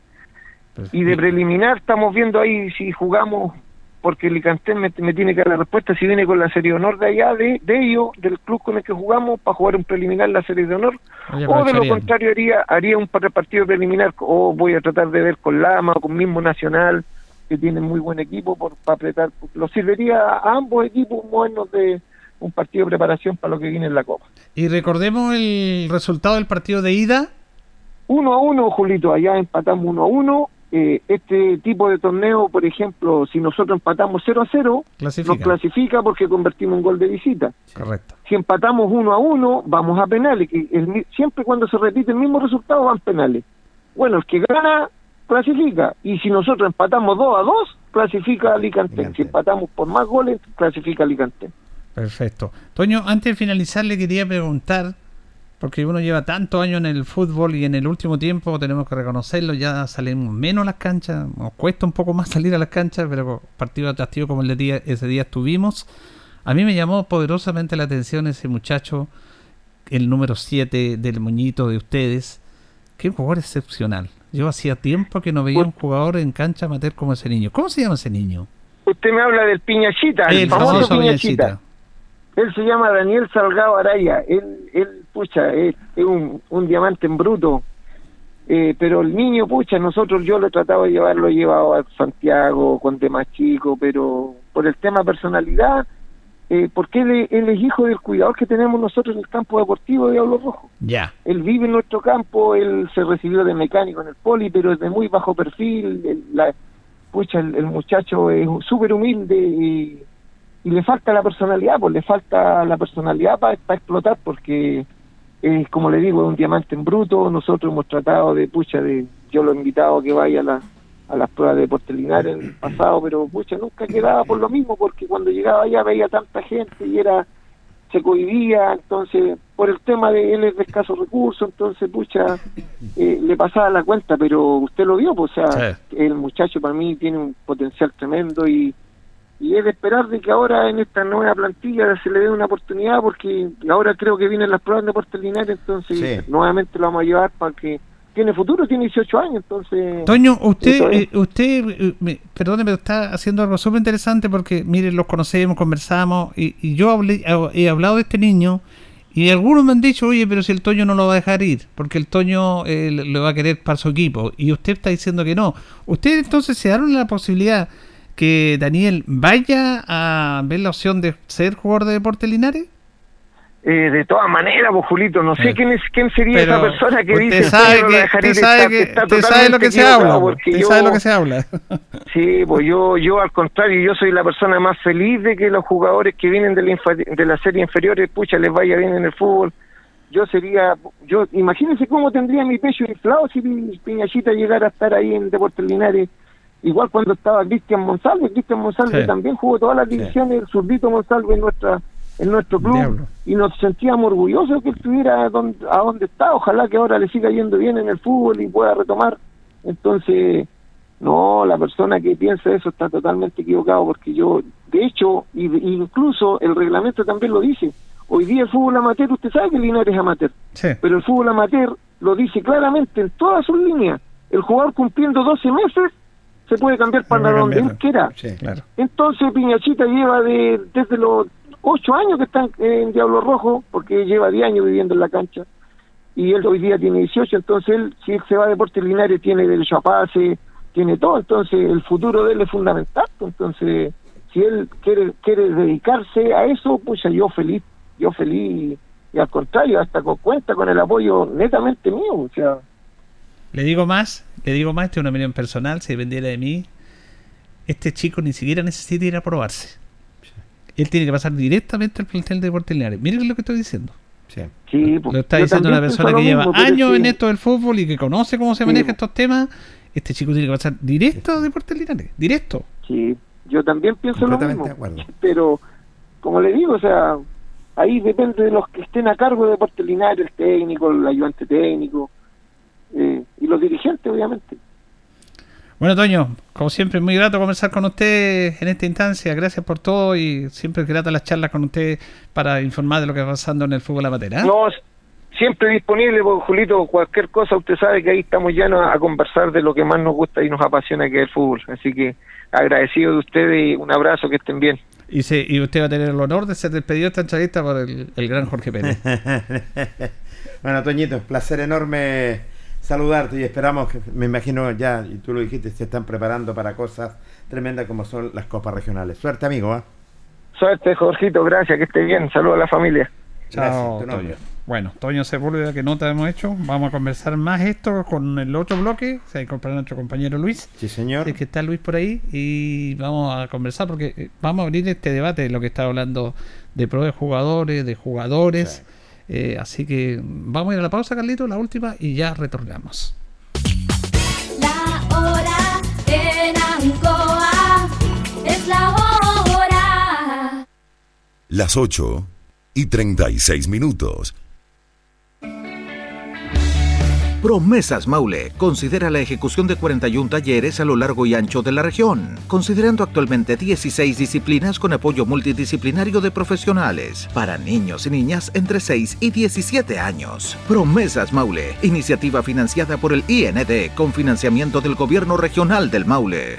Y de preliminar estamos viendo ahí si jugamos, porque Licantén me, me tiene que dar la respuesta, si viene con la serie de honor de allá, de, de ellos, del club con el que jugamos, para jugar un preliminar la serie de honor, Oye, o de lo contrario haría, haría un par- partido preliminar, o voy a tratar de ver con Lama o con mismo Nacional, que tienen muy buen equipo por, para apretar. Los serviría a ambos equipos movernos de, un partido de preparación para lo que viene en la Copa. Y recordemos el resultado del partido de ida. 1 a 1, Julito, allá empatamos 1 a 1. Eh, este tipo de torneo, por ejemplo, si nosotros empatamos 0 a 0, Clasifica. nos clasifica porque convertimos un gol de visita. Correcto. Si empatamos 1 a 1, vamos a penales. Que el siempre cuando se repite el mismo resultado van penales. Bueno, el que gana clasifica. Y si nosotros empatamos 2 a 2, clasifica Alicante. Si empatamos por más goles, clasifica Alicante. Perfecto. Toño, antes de finalizar le quería preguntar, porque uno lleva tantos años en el fútbol y en el último tiempo tenemos que reconocerlo, ya salimos menos a las canchas, nos cuesta un poco más salir a las canchas, pero partido atractivo como el de día, ese día estuvimos. A mí me llamó poderosamente la atención ese muchacho, el número 7 del moñito de ustedes. Qué jugador excepcional. Yo hacía tiempo que no veía un jugador en cancha amateur como ese niño. ¿Cómo se llama ese niño? Usted me habla del Piñachita, el, El famoso, famoso Piñachita. Piñachita. Él se llama Daniel Salgado Araya. Él, él pucha, es, es un, un diamante en bruto. Eh, pero el niño, pucha, nosotros yo lo he tratado de llevar, lo he llevado a Santiago cuando es más chico, pero por el tema personalidad, eh, porque él, es- él es hijo del cuidador que tenemos nosotros en el campo deportivo de Diablo Rojo. Ya. Él vive en nuestro campo, él se recibió de mecánico en el poli, pero es de muy bajo perfil. el- la, pucha, el, el muchacho es súper humilde y, y le falta la personalidad, pues le falta la personalidad para explotar, porque es como le digo, es un diamante en bruto. Nosotros hemos tratado de, pucha, de yo lo he invitado a que vaya a, la- a las pruebas de Deportes Linares en el pasado, pero pucha, nunca quedaba por lo mismo, porque cuando llegaba allá veía tanta gente y era se cohibía, entonces, por el tema de él es de escasos recursos, entonces, pucha, eh, le pasaba la cuenta, pero usted lo vio, pues, o sea, el muchacho para mí tiene un potencial tremendo y, y es de esperar de que ahora en esta nueva plantilla se le dé una oportunidad, porque ahora creo que vienen las pruebas de Deportes Linares, entonces, Sí. nuevamente lo vamos a llevar para que tiene futuro, tiene 18 años, entonces... Toño, usted, eh, usted, eh, me- perdone, pero está haciendo algo súper interesante porque, mire, los conocemos, conversamos y, y yo hablé- he hablado de este niño y algunos me han dicho, oye, pero si el Toño no lo va a dejar ir, porque el Toño eh, le- lo va a querer para su equipo y usted está diciendo que no. ¿Usted entonces se dieron la posibilidad que Daniel vaya a ver la opción de ser jugador de Deportes Linares? Eh, de todas maneras, pues Julito, no sé Eh, quién es quién sería pero esa persona que dice sabe "Yo no que- la dejaría usted ir", sabe está- que- está usted sabe lo que se habla, porque usted yo- sabe lo que se habla. Sí, pues yo, yo al contrario, yo soy la persona más feliz de que los jugadores que vienen de la, de la serie inferiores, pucha, les vaya bien en el fútbol. Yo sería, yo, imagínense cómo tendría mi pecho inflado si Pi- Piñachita llegara a estar ahí en Deportes Linares. Igual cuando estaba Cristian Monsalve, Cristian Monsalve Sí. también jugó todas las divisiones, el zurdito Monsalve en nuestra en nuestro club Diablo. y nos sentíamos orgullosos de que estuviera donde, a donde está. Ojalá que ahora le siga yendo bien en el fútbol y pueda retomar. Entonces, no, la persona que piensa eso está totalmente equivocado porque yo, de hecho, y, y incluso el reglamento también lo dice. Hoy día el fútbol amateur, usted sabe que Linares es amateur, Sí. pero el fútbol amateur lo dice claramente en todas sus líneas. El jugador cumpliendo 12 meses se puede cambiar para donde él quiera. Sí. Claro. Entonces Piñachita lleva de desde los ocho años que está en, en Diablo Rojo, porque lleva 10 años viviendo en la cancha, y él hoy día tiene 18, entonces él, si él se va a Deportes Linares, tiene derecho a pase, tiene todo, entonces el futuro de él es fundamental, pues, entonces si él quiere quiere dedicarse a eso, pues yo feliz, yo feliz, y al contrario, hasta con, cuenta con el apoyo netamente mío, o sea, Le digo más, le digo más, esto es una opinión personal, si dependiera de mí, este chico ni siquiera necesita ir a probarse. Él tiene que pasar directamente al plantel de Deportes Linares. Miren lo que estoy diciendo. Sí. sí, pues, Lo está yo diciendo una persona que lleva mismo, años que- en esto del fútbol y que conoce cómo se Sí, manejan pues. estos temas. Este chico tiene que pasar directo a Deportes Linares. Directo. Sí, yo también pienso lo mismo. de acuerdo. Pero, como le digo, o sea, ahí depende de los que estén a cargo de Deportes Linares, el técnico, el ayudante técnico eh, y los dirigentes, obviamente. Bueno, Toño, como siempre, muy grato conversar con usted en esta instancia. Gracias por todo y siempre es grata las charlas con usted para informar de lo que va pasando en el fútbol amateur. ¿ah? No, siempre disponible, porque Julito, cualquier cosa, usted sabe que ahí estamos ya a, a conversar de lo que más nos gusta y nos apasiona, que es el fútbol. Así que agradecido de ustedes y un abrazo, que estén bien. Y, se- y usted va a tener el honor de ser despedido de esta entrevista por el, el gran Jorge Pérez. bueno, Toñito, placer enorme saludarte y esperamos que, me imagino ya, y tú lo dijiste, se están preparando para cosas tremendas como son las copas regionales. Suerte, amigo. ¿ah? Suerte, Jorgito, gracias, que esté bien. Saludos a la familia. Chao, Gracias, Toño. Bueno, Toño Sepúlveda, que nota hemos hecho. Vamos a conversar más esto con el otro bloque. Se va a incorporar nuestro compañero Luis. Sí, señor. Es que está Luis por ahí y vamos a conversar porque eh, vamos a abrir este debate de lo que está hablando de pro de jugadores, de jugadores. Eh, así que vamos a ir a la pausa, Carlito, la última, y ya retornamos. La hora en Ancoa es la hora. Las 8 y 36 minutos. Promesas Maule considera la ejecución de 41 talleres a lo largo y ancho de la región, considerando actualmente 16 disciplinas con apoyo multidisciplinario de profesionales para niños y niñas entre 6 y 17 años. Promesas Maule, iniciativa financiada por el IND con financiamiento del Gobierno Regional del Maule.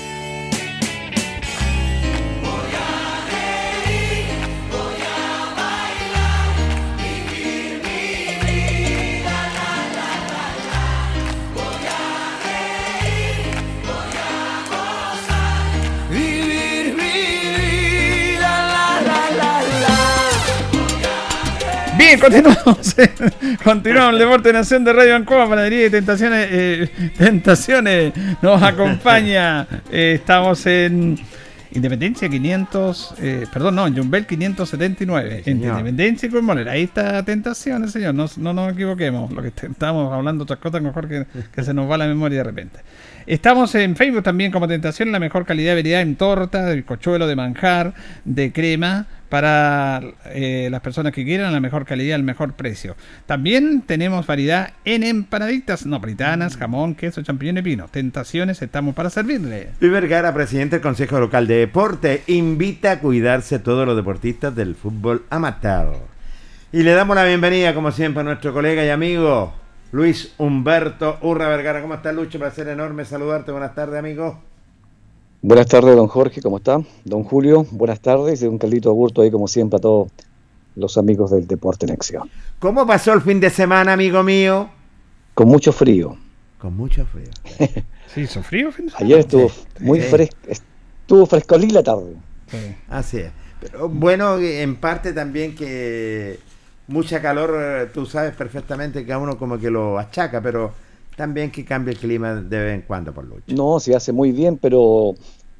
Bien, continuamos. continuamos el Deporte Nación de Radio Ancoa, Panadería y Tentaciones. eh, tentaciones nos acompaña. Eh, estamos en Independencia 500, eh, perdón, no, en Jumbel 579. En señor. Independencia y Colmoner. Ahí está Tentaciones, señor. No, no nos equivoquemos. Lo que estamos hablando otras cosas, mejor que, que se nos va la memoria de repente. Estamos en Facebook también como Tentación, la mejor calidad de variedad en torta, de bizcochuelo, de manjar, de crema, para eh, las personas que quieran, la mejor calidad, el mejor precio. También tenemos variedad en empanaditas napolitanas, jamón, queso, champiñón y pino. Tentaciones, estamos para servirle. Luis Vergara, presidente del Consejo Local de Deporte, invita a cuidarse a todos los deportistas del fútbol amateur. Y le damos la bienvenida, como siempre, a nuestro colega y amigo Luis Humberto Urra Vergara. ¿Cómo estás, Lucho? Placer enorme saludarte. Buenas tardes, amigo. Buenas tardes, don Jorge, ¿cómo está? Don Julio, buenas tardes y un Carlito Agurto ahí, como siempre, a todos los amigos del Deporte en Acción. ¿Cómo pasó el fin de semana, amigo mío? Con mucho frío. Con mucho frío. Sí, hizo frío. fin de semana? Ayer estuvo Sí, muy sí. fresco, estuvo frescolín la tarde. Sí. Así es. Pero bueno, en parte también que mucha calor, eh, tú sabes perfectamente que a uno como que lo achaca, pero también que cambia el clima de vez en cuando por Lucho. No, se hace muy bien, pero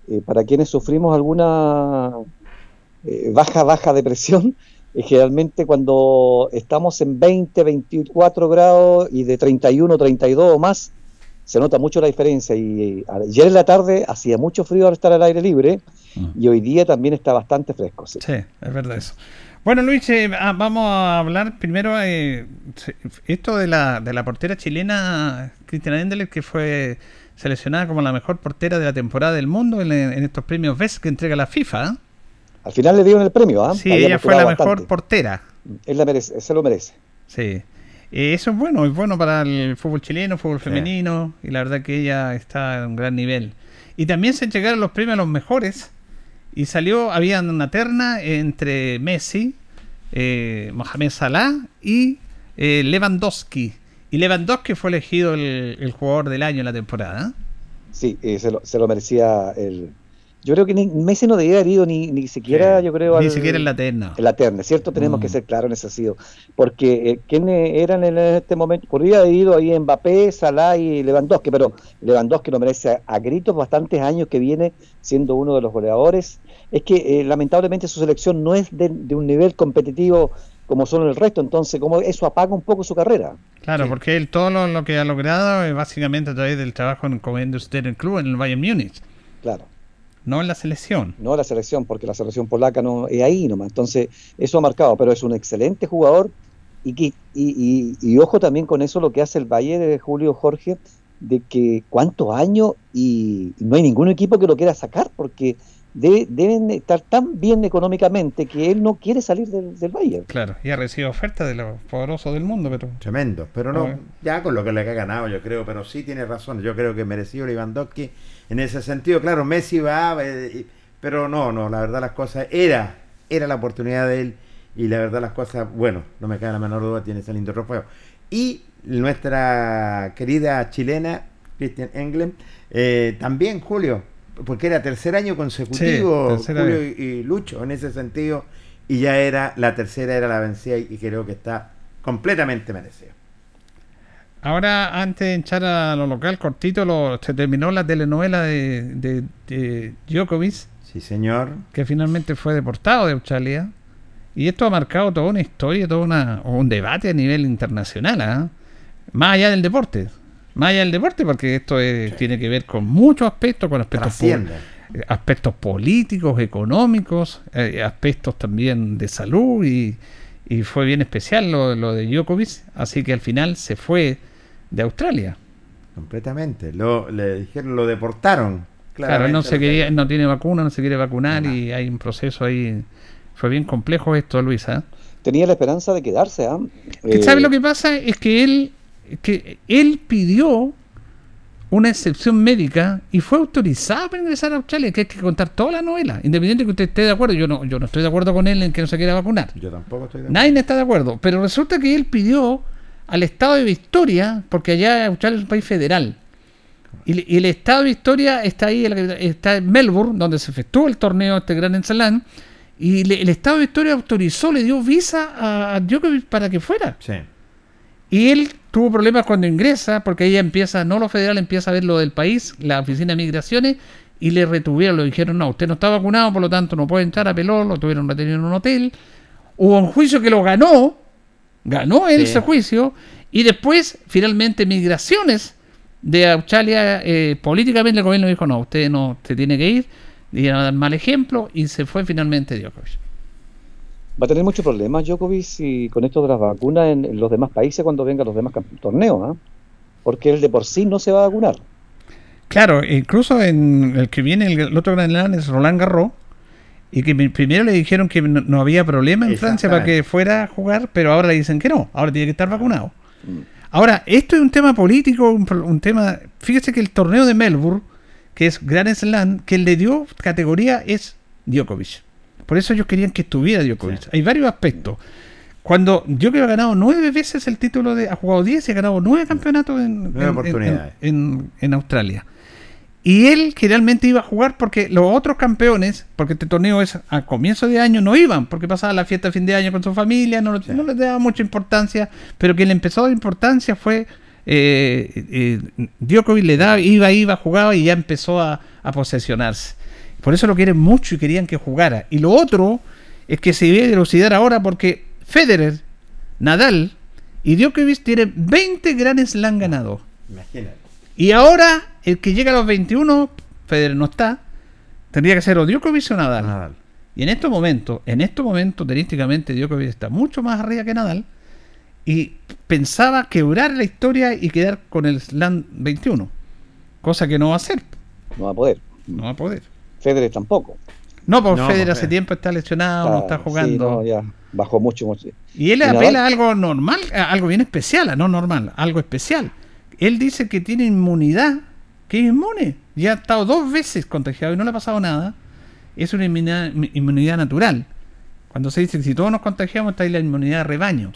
eh, para quienes sufrimos alguna eh, baja, baja depresión, eh, generalmente cuando estamos en 20, 24 grados y de 31, 32 o más, se nota mucho la diferencia. Y eh, ayer en la tarde hacía mucho frío al estar al aire libre y hoy día también está bastante fresco. sí. Sí, es verdad eso. Bueno, Luis, eh, ah, vamos a hablar primero eh, esto de la, de la portera chilena Cristiana Endler, que fue seleccionada como la mejor portera de la temporada del mundo en, en estos premios BES que entrega la FIFA. Al final le dieron el premio, ¿ah? Sí, Había ella fue la mejor portera. Él la merece, se lo merece. Sí. Eh, eso es bueno, es bueno para el fútbol chileno, fútbol femenino, y la verdad que ella está en un gran nivel. Y también se entregaron los premios a los mejores, y salió, había una terna entre Messi, eh, Mohamed Salah y eh, Lewandowski. Y Lewandowski fue elegido el, jugador del año en la temporada. Sí, eh, se, lo, se lo merecía el... Yo creo que ni, Messi no debía haber ido ni, ni siquiera, Sí. yo creo, Ni al- siquiera en la terna. en la terna, ¿cierto? Tenemos Mm. que ser claros en ese sentido. Porque eh, ¿quiénes eran en este momento? Podría haber ido ahí Mbappé, Salah y Lewandowski, pero Lewandowski lo merece a, a gritos bastantes años que viene siendo uno de los goleadores. Es que eh, lamentablemente su selección no es de, de un nivel competitivo como son el resto, entonces como eso apaga un poco su carrera. Claro, porque él todo lo, lo que ha logrado es básicamente a través del trabajo en como Industrial Club en el Bayern Múnich, Claro. No en la selección. no la selección, porque la selección polaca no es ahí nomás. Entonces, eso ha marcado, pero es un excelente jugador. Y, que, y, y- y ojo también con eso lo que hace el Bayern de Julio Jorge, de que cuántos años y, no hay ningún equipo que lo quiera sacar, porque debe- deben estar tan bien económicamente que él no quiere salir del, del Bayern. Claro, y ha recibido ofertas de los poderosos del mundo, pero Tremendo, pero no, ya con lo que le ha ganado, yo creo, pero sí tiene razón. Yo creo que mereció Lewandowski en ese sentido. Claro, Messi va, eh, pero no, no, la verdad las cosas era, era la oportunidad de él y la verdad las cosas, bueno, no me cae la menor duda, tiene ese lindo trofeo. Y nuestra querida chilena, Christian Englem, eh, también Julio, porque era tercer año consecutivo, Sí, Julio y, y Lucho en ese sentido, y ya era, la tercera era la vencida y, y creo que está completamente merecido. Ahora antes de echar a lo local cortito, lo, se terminó la telenovela de, de, de Djokovic, Sí, señor. que finalmente fue deportado de Australia. Y esto ha marcado toda una historia, todo una, un debate a nivel internacional, ¿ah? más allá del deporte. Más allá del deporte, porque esto es- tiene que ver con muchos aspectos, con aspectos, po- Trasciende. eh, aspectos políticos, económicos, eh, aspectos también de salud y, y fue bien especial lo, lo de Djokovic, así que al final se fue de Australia. Completamente. Lo, le dijeron, lo deportaron. Claro, no se quería, que- no tiene vacuna, no se quiere vacunar Ajá. y hay un proceso ahí. Fue bien complejo esto, Luis. ¿ah? Tenía la esperanza de quedarse. ¿ah? Eh, ¿Sabe lo que pasa? Es que él, que él pidió una excepción médica y fue autorizado para ingresar a Australia, que hay que contar toda la novela, independiente que usted esté de acuerdo. Yo no, yo no estoy de acuerdo con él en que no se quiera vacunar. Yo tampoco estoy de acuerdo. Nadie está de acuerdo. Pero resulta que él pidió al estado de Victoria, porque allá Australia es un país federal. Y, el estado de Victoria está ahí, está en Melbourne, donde se efectuó el torneo este Grand Slam. Y le- el Estado de Victoria autorizó, le dio visa a, a Djokovic para que fuera. Sí. Y él tuvo problemas cuando ingresa, porque ella empieza, no lo federal, empieza a ver lo del país, la oficina de migraciones, y le retuvieron, le dijeron, no, usted no está vacunado, por lo tanto no puede entrar a pelón, lo tuvieron retenido en un hotel. Hubo un juicio que lo ganó, ganó él Sí. ese juicio, y después, finalmente, migraciones de Australia, eh, políticamente el gobierno dijo, no, usted no se tiene que ir, dieron a dar mal ejemplo, y se fue finalmente Djokovic. Va a tener muchos problemas Djokovic y con esto de las vacunas en, en los demás países cuando vengan los demás torneos, ¿ah? porque él de por sí no se va a vacunar. Claro, incluso en el que viene el, el otro gran es Roland Garros. Y que primero le dijeron que no, no había problema en Francia para que fuera a jugar, pero ahora le dicen que no, ahora tiene que estar vacunado. Ahora, esto es un tema político, un, un tema. Fíjese que el torneo de Melbourne, que es Grand Slam, que le dio categoría es Djokovic. Por eso ellos querían que estuviera Djokovic. Hay varios aspectos. Cuando Djokovic ha ganado nueve veces el título de. ha jugado 10 y ha ganado nueve campeonatos en- en Australia. Y él que realmente iba a jugar porque los otros campeones, porque este torneo es a comienzo de año, no iban, porque pasaba la fiesta de fin de año con su familia, no, no les daba mucha importancia, pero quien le empezó a dar importancia fue eh, eh, Djokovic, le daba, iba, iba, jugaba y ya empezó a, a posesionarse. Por eso lo quieren mucho y querían que jugara. Y lo otro es que se iba a elucidar ahora porque Federer, Nadal y Djokovic tienen 20 Grand Slam ganados. Imagínate. Y ahora, el que llega a los 21, Federer no está, tendría que ser o Djokovic o Nadal. Y en estos momentos, en estos momentos, tenísticamente, Djokovic está mucho más arriba que Nadal. Y pensaba quebrar la historia y quedar con el Slam 21. Cosa que no va a hacer. No va a poder. No va a poder. Federer tampoco. No, porque No, Federer pues, hace tiempo está lesionado, no está sí, jugando. no, ya bajó mucho, mucho. Y él Nadal? apela a algo normal, a algo bien especial, no normal, algo especial. Él dice que tiene inmunidad, que es inmune. Ya ha estado dos veces contagiado y no le ha pasado nada. Es una inmunidad, inmunidad natural. Cuando se dice que si todos nos contagiamos, está ahí la inmunidad de rebaño.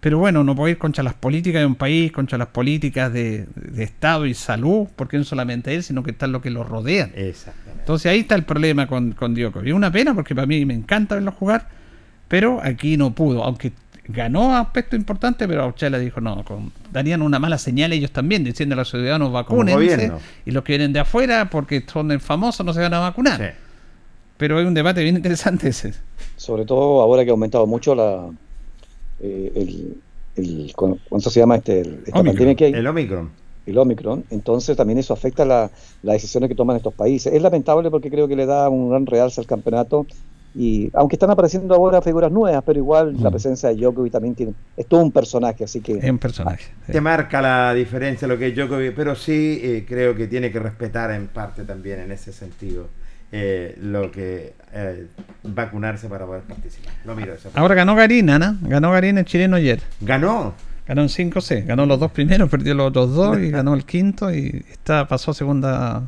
Pero bueno, no puede ir contra las políticas de un país, contra las políticas de, de Estado y salud, porque no solamente él, sino que está lo que lo rodean. Exactamente. Entonces ahí está el problema con, con Djokovic. Es una pena porque para mí me encanta verlo jugar, pero aquí no pudo, aunque ganó aspecto importante, pero Australia dijo no, con, darían una mala señal ellos también, diciendo a los ciudadanos vacúnense y los que vienen de afuera porque son famosos no se van a vacunar. Pero hay un debate bien interesante ese. Sobre todo ahora que ha aumentado mucho la eh, el, el- cu- ¿cuánto se llama este el, esta Omicron. pandemia que hay? El Omicron. El Omicron. Entonces también eso afecta la- las decisiones que toman estos países. Es lamentable porque creo que le da un gran realce al campeonato. Y aunque están apareciendo ahora figuras nuevas, pero igual la presencia de Djokovic también tiene, es todo un personaje, así que Es un personaje. Te marca la diferencia lo que es Djokovic, pero sí eh, creo que tiene que respetar en parte también en ese sentido eh, lo que eh, vacunarse para poder participar. Lo miro parte. Ahora ganó Garina, ¿no? Ganó Garina el chileno ayer. ¿Ganó? Ganó en 5C. Ganó los dos primeros, perdió los otros dos y ganó el quinto y está pasó a segunda,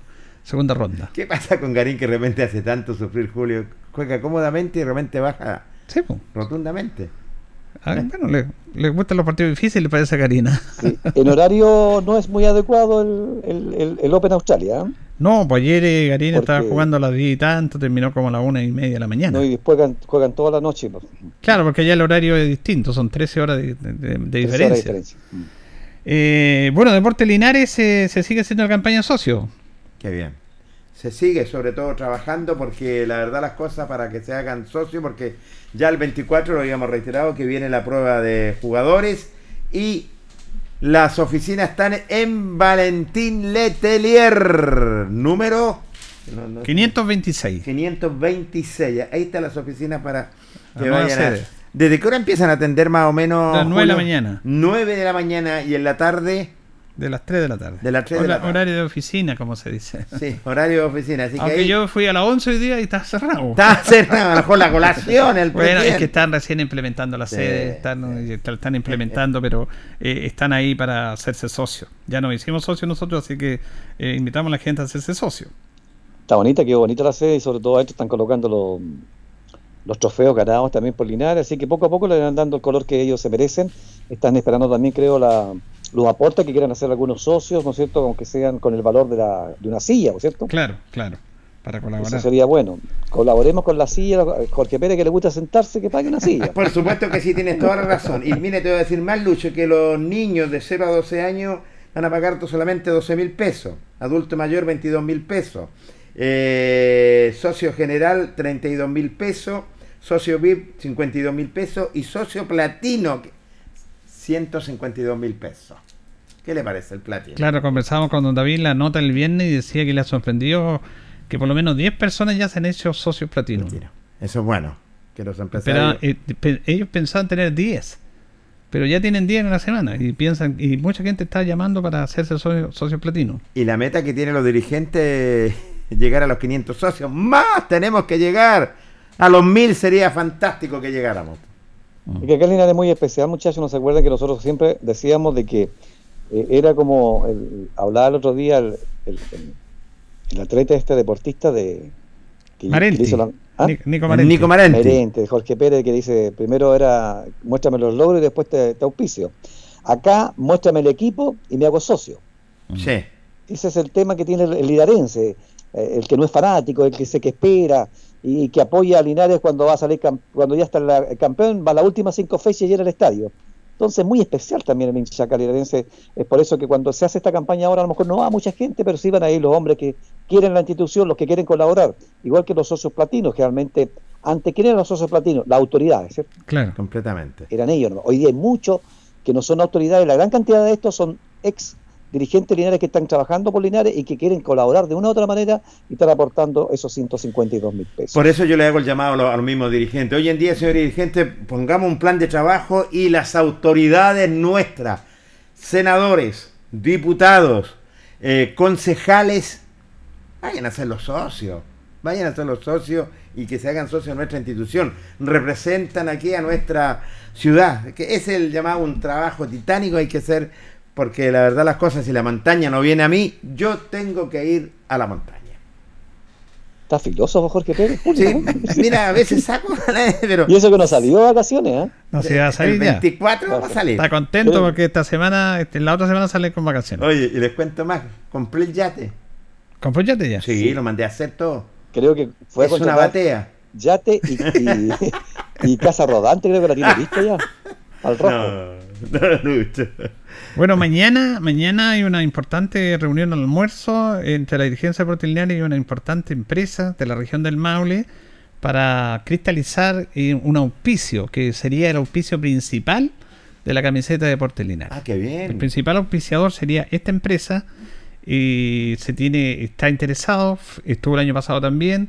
segunda ronda. ¿Qué pasa con Garín que de repente hace tanto sufrir Julio? Juega cómodamente y de repente baja rotundamente. Ah, bueno, le, le gustan los partidos difíciles, parece a Karina. en horario no es muy adecuado el, el- el- el Open Australia. ¿eh? No, pues ayer eh, Karina Porque- estaba jugando a las 10 y tanto, terminó como a las una y media de la mañana. ¿no? Y después juegan, juegan toda la noche. pues. Claro, porque allá el horario es distinto, son 13 horas de, de- de- de 13 horas de diferencia. diferencia. Eh, bueno, Deporte Linares eh, se sigue haciendo la campaña socio. Qué bien. Se sigue sobre todo trabajando porque la verdad las cosas para que se hagan socios, porque ya el 24 lo habíamos reiterado que viene la prueba de jugadores y las oficinas están en Valentín Letelier, número no, no sé. 526. 526. Ahí están las oficinas para que vayan a... ¿Desde qué hora empiezan a atender más o menos? Las 9 de la mañana. 9 de la mañana y en la tarde De las 3 de la tarde. de las 3 de la Hora- tarde. Horario de oficina, como se dice. Sí, horario de oficina. Así que Aunque ahí yo fui a las 11 hoy día y está cerrado. está cerrado, a lo mejor la colación, el Bueno, es que están recién implementando la Sí, sede, están, están- están implementando, pero eh, están ahí para hacerse socios. Ya nos hicimos socios nosotros, así que eh, invitamos a la gente a hacerse socio. Está bonita, quedó bonita la sede y sobre todo a esto están colocando los, los trofeos ganados también por Linares, así que poco a poco le van dando el color que ellos se merecen. Están esperando también, creo, la, los aportes que quieran hacer algunos socios, ¿no es cierto? Aunque sean con el valor de, la, de una silla, ¿no es cierto? Claro, claro. para Eso colaborar. sería bueno. Colaboremos con la silla, Jorge Pérez que le gusta sentarse, que pague una silla. Por supuesto que sí, tienes toda la razón. Y mire, te voy a decir más, Lucho, que los niños de 0 a 12 años van a pagar solamente 12 mil pesos. Adulto mayor, 22 mil pesos. Eh, socio general, 32 mil pesos. Socio VIP, 52 mil pesos. Y socio platino, 152 mil pesos. ¿Qué le parece el platino? Claro, conversábamos con don David la nota el viernes y decía que le ha sorprendido que por lo menos 10 personas ya se han hecho socios platino. Eso es bueno. Que los Pero eh, ellos pensaban tener 10, pero ya tienen 10 en la semana y piensan y mucha gente está llamando para hacerse socio, socio platino. Y la meta que tienen los dirigentes es llegar a los 500 socios. Más tenemos que llegar. A los 1000 sería fantástico que llegáramos. Y que acá es muy especial, muchachos. ¿No se acuerdan que nosotros siempre decíamos de que eh, era como, el- hablaba el otro día el, el- el- el atleta este deportista de... que- Marenti. que hizo la- ¿Ah? Nic- Nico Marenti. Nico Marenti. Marenti, de Jorge Pérez, que dice, primero era, muéstrame los logros y después te, te auspicio. Acá, muéstrame el equipo y me hago socio. Sí. Ese es el tema que tiene el, el linarense, eh, el que no es fanático, el que sé que espera y que apoya a Linares cuando va a salir cuando ya está la- el campeón, va a las últimas cinco fechas y llena el estadio. Entonces, muy especial también el hincha acá linarense. Es por eso que cuando se hace esta campaña ahora, a lo mejor no va mucha gente, pero sí van a ir los hombres que quieren la institución, los que quieren colaborar. Igual que los socios platinos, que realmente, ante quién eran los socios platinos? Las autoridades, ¿cierto? Claro. Completamente. eran ellos. ¿no? Hoy día hay muchos que no son autoridades, la gran cantidad de estos son ex dirigentes Linares que están trabajando por Linares y que quieren colaborar de una u otra manera y están aportando esos 152 mil pesos. Por eso yo le hago el llamado a los, a mismos dirigentes. Hoy en día, señor dirigente, pongamos un plan de trabajo y las autoridades nuestras, senadores, diputados, eh, concejales, vayan a ser los socios. Vayan a ser los socios y que se hagan socios de nuestra institución. Representan aquí a nuestra ciudad. Que es el llamado un trabajo titánico, hay que hacer, porque la verdad las cosas, si la montaña no viene a mí, yo tengo que ir a la montaña. Está filósofo Jorge Pérez. Sí, mira, a veces saco, pero... Y eso que no salió de vacaciones, ¿eh? No se va a salir el ya. 24 va a salir. Está contento porque esta semana, este, la otra semana sale con vacaciones. Oye, y les cuento más, compré el yate. ¿Compró el yate ya? Sí, lo mandé a hacer todo. Creo que fue es una batea. Yate y, y, y Casa Rodante, creo que la tiene lista ya. Al rojo. No, no, Lucho. Bueno, mañana, mañana hay una importante reunión al almuerzo entre la dirigencia Linares y una importante empresa de la región del Maule para cristalizar eh, un auspicio que sería el auspicio principal de la camiseta de Deportes Linares. Ah, qué bien. El principal auspiciador sería esta empresa y se tiene está interesado, estuvo el año pasado también.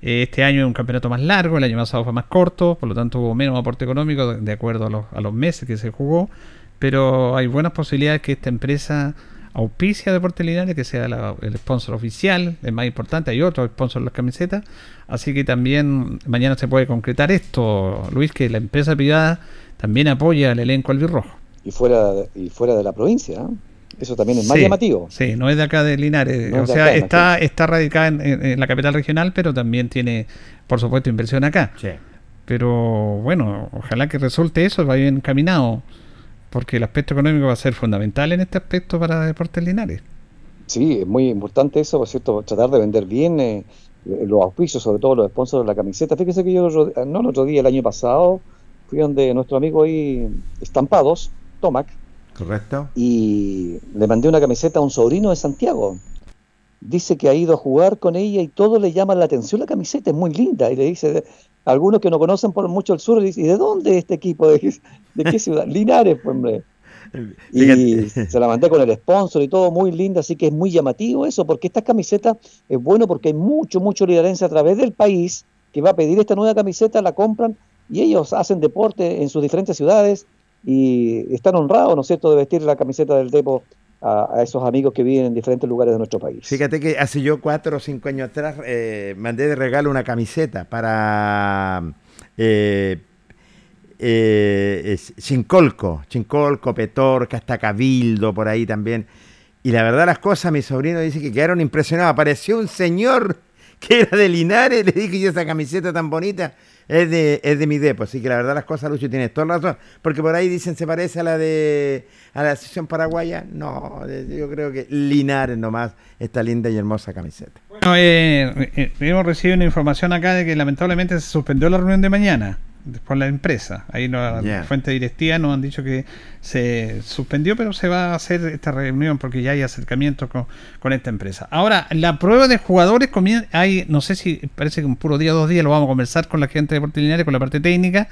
eh, Este año es un campeonato más largo, el año pasado fue más corto, por lo tanto hubo menos aporte económico de de acuerdo a los, a los meses que se jugó, pero hay buenas posibilidades que esta empresa auspicia a Deportes Linares, que sea la- el sponsor oficial, el más importante, hay otros sponsors de las camisetas, así que también mañana se puede concretar esto, Luis, que la empresa privada también apoya al elenco albirrojo. Y fuera, de- y fuera de la provincia, ¿eh? Eso también es más Sí, llamativo. Sí, no es de acá de Linares. No o sea, acá, está, está radicada en, en- en la capital regional, pero también tiene, por supuesto, inversión acá. Sí. Pero bueno, ojalá que resulte eso, va bien encaminado, porque el aspecto económico va a ser fundamental en este aspecto para Deportes Linares. Sí, es muy importante eso, por cierto, tratar de vender bien eh, los auspicios, sobre todo los sponsors de la camiseta. Fíjese que yo, no el otro día, el año pasado, fui donde nuestro amigo ahí, Estampados, Tomac, Correcto. y le mandé una camiseta a un sobrino de Santiago. Dice que ha ido a jugar con ella y todo le llama la atención la camiseta, es muy linda. Y le dice, algunos que no conocen por mucho el sur, dicen, ¿y de dónde es este equipo? ¿De qué, de qué ciudad? Linares, pues, hombre. Y se la mandé con el sponsor y todo, muy linda, así que es muy llamativo eso, porque estas camisetas es bueno porque hay mucho, mucho linarense a través del país que va a pedir esta nueva camiseta, la compran y ellos hacen deporte en sus diferentes ciudades y están honrados, ¿no es cierto?, de vestir la camiseta del Depo a, esos amigos que viven en diferentes lugares de nuestro país. Fíjate que hace yo cuatro o cinco años atrás eh, mandé de regalo una camiseta para eh, eh, Chincolco, Chincolco, Petorca, hasta Cabildo, por ahí también. Y la verdad las cosas, mi sobrino dice que quedaron impresionados. Apareció un señor que era de Linares, le dije yo esa camiseta tan bonita. Es de, es de mi depo, así que la verdad las cosas, Lucho, tienes toda razón. Porque por ahí dicen se parece a la de a la sección paraguaya. No, yo creo que Linares nomás, esta linda y hermosa camiseta. Bueno, eh, eh, hemos recibido una información acá de que lamentablemente se suspendió la reunión de mañana por la empresa. Ahí la Ya. fuente directiva nos han dicho que se suspendió, pero se va a hacer esta reunión porque ya hay acercamiento con, con esta empresa. Ahora, la prueba de jugadores comienza, hay, no sé si parece que un puro día o dos días lo vamos a conversar con la gente de Deportes Linares, con la parte técnica.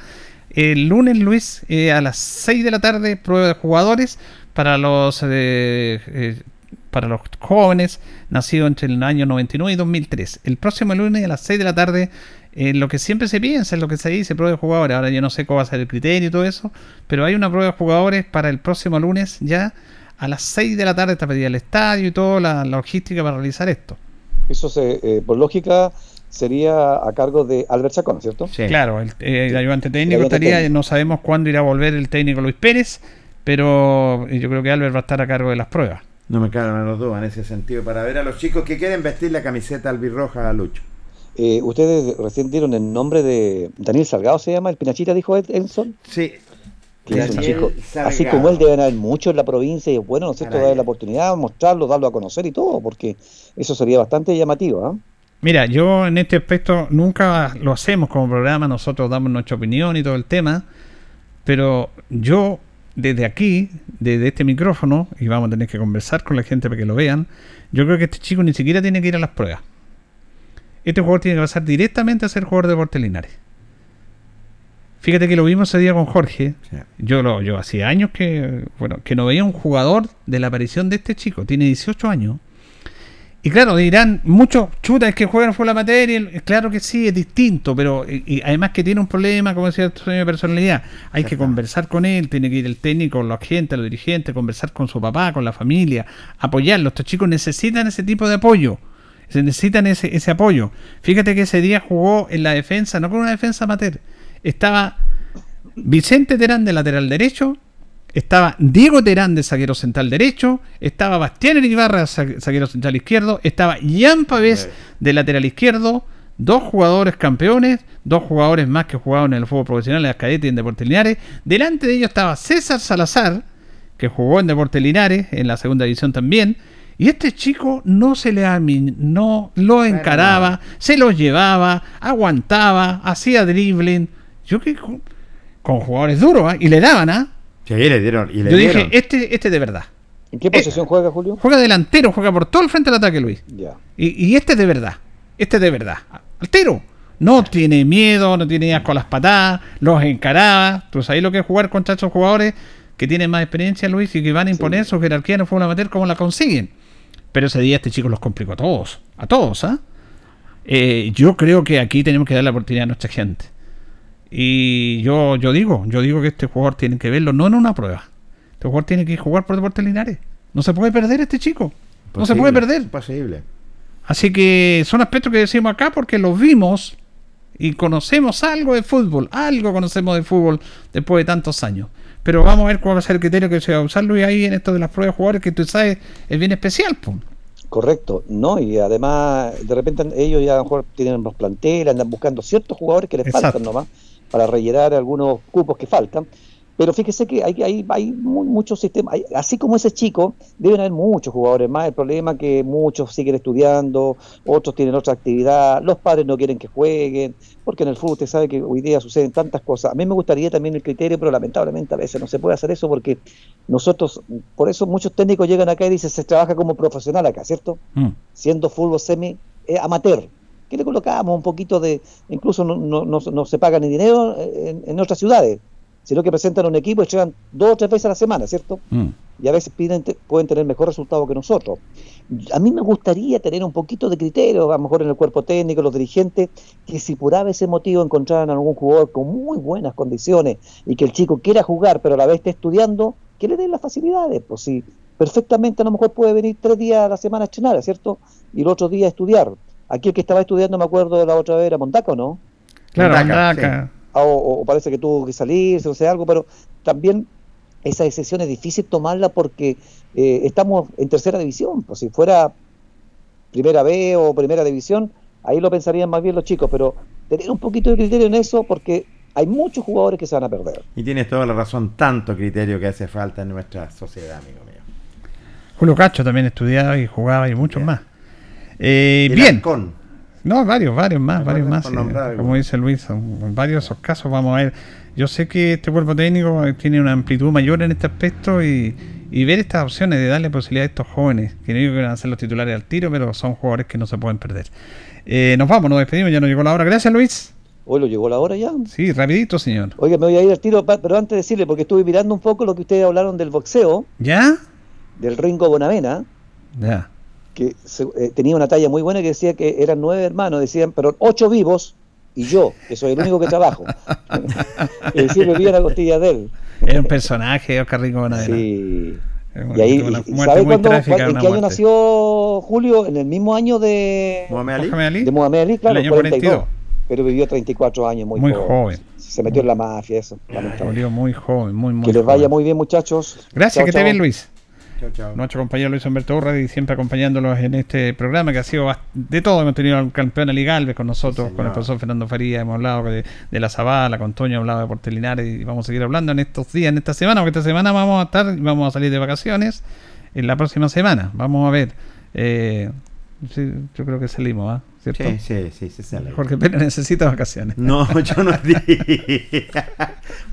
El lunes, Luis, eh, a las 6 de la tarde, prueba de jugadores para los eh, eh, para los jóvenes nacidos entre el año 99 y 2003. El próximo lunes a las 6 de la tarde, eh, lo que siempre se piensa, es lo que se dice, prueba de jugadores. Ahora yo no sé cómo va a ser el criterio y todo eso, pero hay una prueba de jugadores para el próximo lunes ya a las 6 de la tarde está pedida el estadio y toda la, la logística para realizar esto. Eso, se, eh, por lógica, sería a cargo de Albert Chacón, ¿cierto? Claro, el, eh, el ayudante técnico El estaría, técnico. no sabemos cuándo irá a volver el técnico Luis Pérez, pero eh, yo creo que Albert va a estar a cargo de las pruebas. No me caben los dudas en ese sentido, para ver a los chicos que quieren vestir la camiseta albirroja a Lucho. Eh, ustedes recién dieron el nombre de Daniel Salgado, se llama, el Pinachita, dijo Ed- Edson. Sí. Que es un Daniel chico, Salgado. así como él deben haber muchos en la provincia y es bueno, ¿no es cierto?, darle la oportunidad, mostrarlo, darlo a conocer y todo, porque eso sería bastante llamativo, ¿ah? Mira, yo en este aspecto nunca lo hacemos como programa, nosotros damos nuestra opinión y todo el tema, pero yo desde aquí, desde este micrófono, y vamos a tener que conversar con la gente para que lo vean, yo creo que este chico ni siquiera tiene que ir a las pruebas. Este jugador tiene que pasar directamente a ser jugador de Deportes Linares. Fíjate que lo vimos ese día con Jorge. Yo lo, yo hacía años que, bueno, que no veía un jugador de la aparición de este chico. Tiene 18 años. Y claro, dirán muchos chutas que juegan fue la materia. Claro que sí, es distinto, pero y, además que tiene un problema, como decía de personalidad. Hay que conversar con él, tiene que ir el técnico, los agentes, los dirigentes, conversar con su papá, con la familia, apoyarlo. Estos chicos necesitan ese tipo de apoyo. Se necesitan ese, ese apoyo. Fíjate que ese día jugó en la defensa, no con una defensa amateur. Estaba Vicente Terán de lateral derecho, estaba Diego Terán de zaguero central derecho, estaba Bastián Ibarra za- zaguero central izquierdo, estaba Jan Pavés de lateral izquierdo, dos jugadores campeones, dos jugadores más que jugaban en el fútbol profesional, en las cadetes y en Deportes Linares. Delante de ellos estaba César Salazar, que jugó en Deportes Linares, en la segunda división también. Y este chico no se le no lo encaraba, se los llevaba, aguantaba, hacía dribbling. Yo que con, con jugadores duros, ¿ah? y le daban, ¿ah? Sí, le dieron. Y le Yo dieron. dije, este, este de verdad. ¿En qué posición juega Julio? Juega delantero, juega por todo el frente del ataque, Luis. Ya. Y, y este de verdad. Este de verdad. Altero. No tiene miedo, no tiene asco a las patadas, los encaraba. Tú sabes lo que es jugar contra estos jugadores que tienen más experiencia, Luis, y que van a imponer su jerarquía en el fútbol amateur, ¿cómo la consiguen? Pero ese día este chico los complicó a todos. A todos, ¿ah? Eh, yo creo que aquí tenemos que dar la oportunidad a nuestra gente. Y yo, yo digo, yo digo que este jugador tiene que verlo no en una prueba. Este jugador tiene que jugar por Deportes Linares. No se puede perder este chico. No se puede perder. Imposible. Así que son aspectos que decimos acá porque los vimos y conocemos algo de fútbol, algo conocemos de fútbol después de tantos años. Pero vamos a ver cuál va a ser el criterio que se va a usar Luis ahí en esto de las pruebas de jugadores que tú sabes es bien especial. pues. Correcto, ¿no? Y además, de repente ellos ya a lo mejor tienen los planteles, andan buscando ciertos jugadores que les Exacto. faltan nomás para rellenar algunos cupos que faltan. Pero fíjese que hay, hay, hay mu- muchos sistemas, hay- así como ese chico, deben haber muchos jugadores más. El problema es que muchos siguen estudiando, otros tienen otra actividad, los padres no quieren que jueguen, porque en el fútbol usted sabe que hoy día suceden tantas cosas. A mí me gustaría también el criterio, pero lamentablemente a veces no se puede hacer eso porque nosotros, por eso muchos técnicos llegan acá y dicen se trabaja como profesional acá, ¿cierto? Mm. siendo fútbol semi eh, amateur. Que le colocamos un poquito de, incluso no, no, no, no se paga ni dinero en, en otras ciudades, sino que presentan un equipo y llegan dos o tres veces a la semana, ¿cierto? Mm. Y a veces piden, pueden tener mejor resultado que nosotros. A mí me gustaría tener un poquito de criterio, a lo mejor en el cuerpo técnico, los dirigentes, que si por ese motivo encontraran algún jugador con muy buenas condiciones y que el chico quiera jugar, pero a la vez esté estudiando, que le den las facilidades. Pues si perfectamente a lo mejor puede venir tres días a la semana a estrenar, ¿cierto? Y el otro día a estudiar. Aquí el que estaba estudiando, me acuerdo la otra vez, era Montaca, ¿o no? Claro, Mondaca, Mondaca. Ah, o, o parece que tuvo que salir, o sea, algo, pero también esa decisión es difícil tomarla porque eh, estamos en tercera división. Pues si fuera primera B o primera división, ahí lo pensarían más bien los chicos, pero tener un poquito de criterio en eso porque hay muchos jugadores que se van a perder. Y tienes toda la razón, tanto criterio que hace falta en nuestra sociedad, amigo mío. Julio Cacho también estudiaba y jugaba y muchos más. Eh, bien. No, varios, varios más, varios más. nombrar. Como dice Luis, son varios esos casos. Vamos a ver. Yo sé que este cuerpo técnico tiene una amplitud mayor en este aspecto y, y ver estas opciones de darle posibilidad a estos jóvenes, que no digo que van a ser los titulares al tiro, pero son jugadores que no se pueden perder. Eh, nos vamos, nos despedimos, ya nos llegó la hora. Gracias, Luis. Hoy lo llegó la hora ya. Sí, rapidito, señor. Oiga, me voy a ir al tiro, pero antes de decirle, porque estuve mirando un poco lo que ustedes hablaron del boxeo, ¿Ya? del Ringo Bonavena, Ya. Que se- eh, tenía una talla muy buena que decía que eran nueve hermanos, decían, pero ocho vivos y yo, que soy el único que trabajo. es decir, me vi la costilla de él. Era un personaje, Oscar Rico. Sí. Y ahí, una y- muerte ¿sabe muy cuándo, trágica, en qué año muerte. nació Julio? En el mismo año de Mohamed Ali. De Mohamed Ali, claro, El año 42, 42. pero vivió 34 años, muy, Muy joven. Se metió en la mafia, eso. Murió muy joven, muy, muy Que les joven. vaya muy bien, muchachos. Gracias, Chao, que esté chao. bien, Luis. Chao, chao. Nuestro compañero Luis Humberto Urra y siempre acompañándolos en este programa que ha sido de todo. Hemos tenido al campeón Ali Galvez con nosotros, Sí, con el profesor Fernando Faría, hemos hablado de, de la Zabala, con Toño, hemos hablado de Portelinares y vamos a seguir hablando en estos días, en esta semana, porque esta semana vamos a estar, vamos a salir de vacaciones en la próxima semana. Vamos a ver. Eh, sí, yo creo que salimos, ¿ah? ¿Cierto? Sí, sí, sí, se sale. Jorge Pérez necesita vacaciones. No, yo no dije.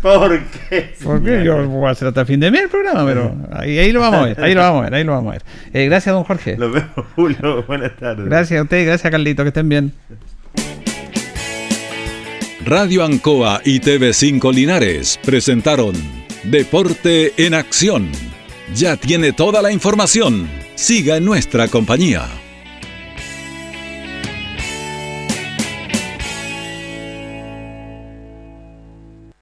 ¿Por qué? Porque yo voy a hacer hasta fin de mes el programa, pero ahí, ahí lo vamos a ver, ahí lo vamos a ver, ahí lo vamos a ver. Eh, gracias, don Jorge. Los vemos, Julio. Buenas tardes. Gracias a usted, gracias Carlito, que estén bien. Radio Ancoa y TV5 Linares presentaron Deporte en Acción. Ya tiene toda la información. Siga en nuestra compañía.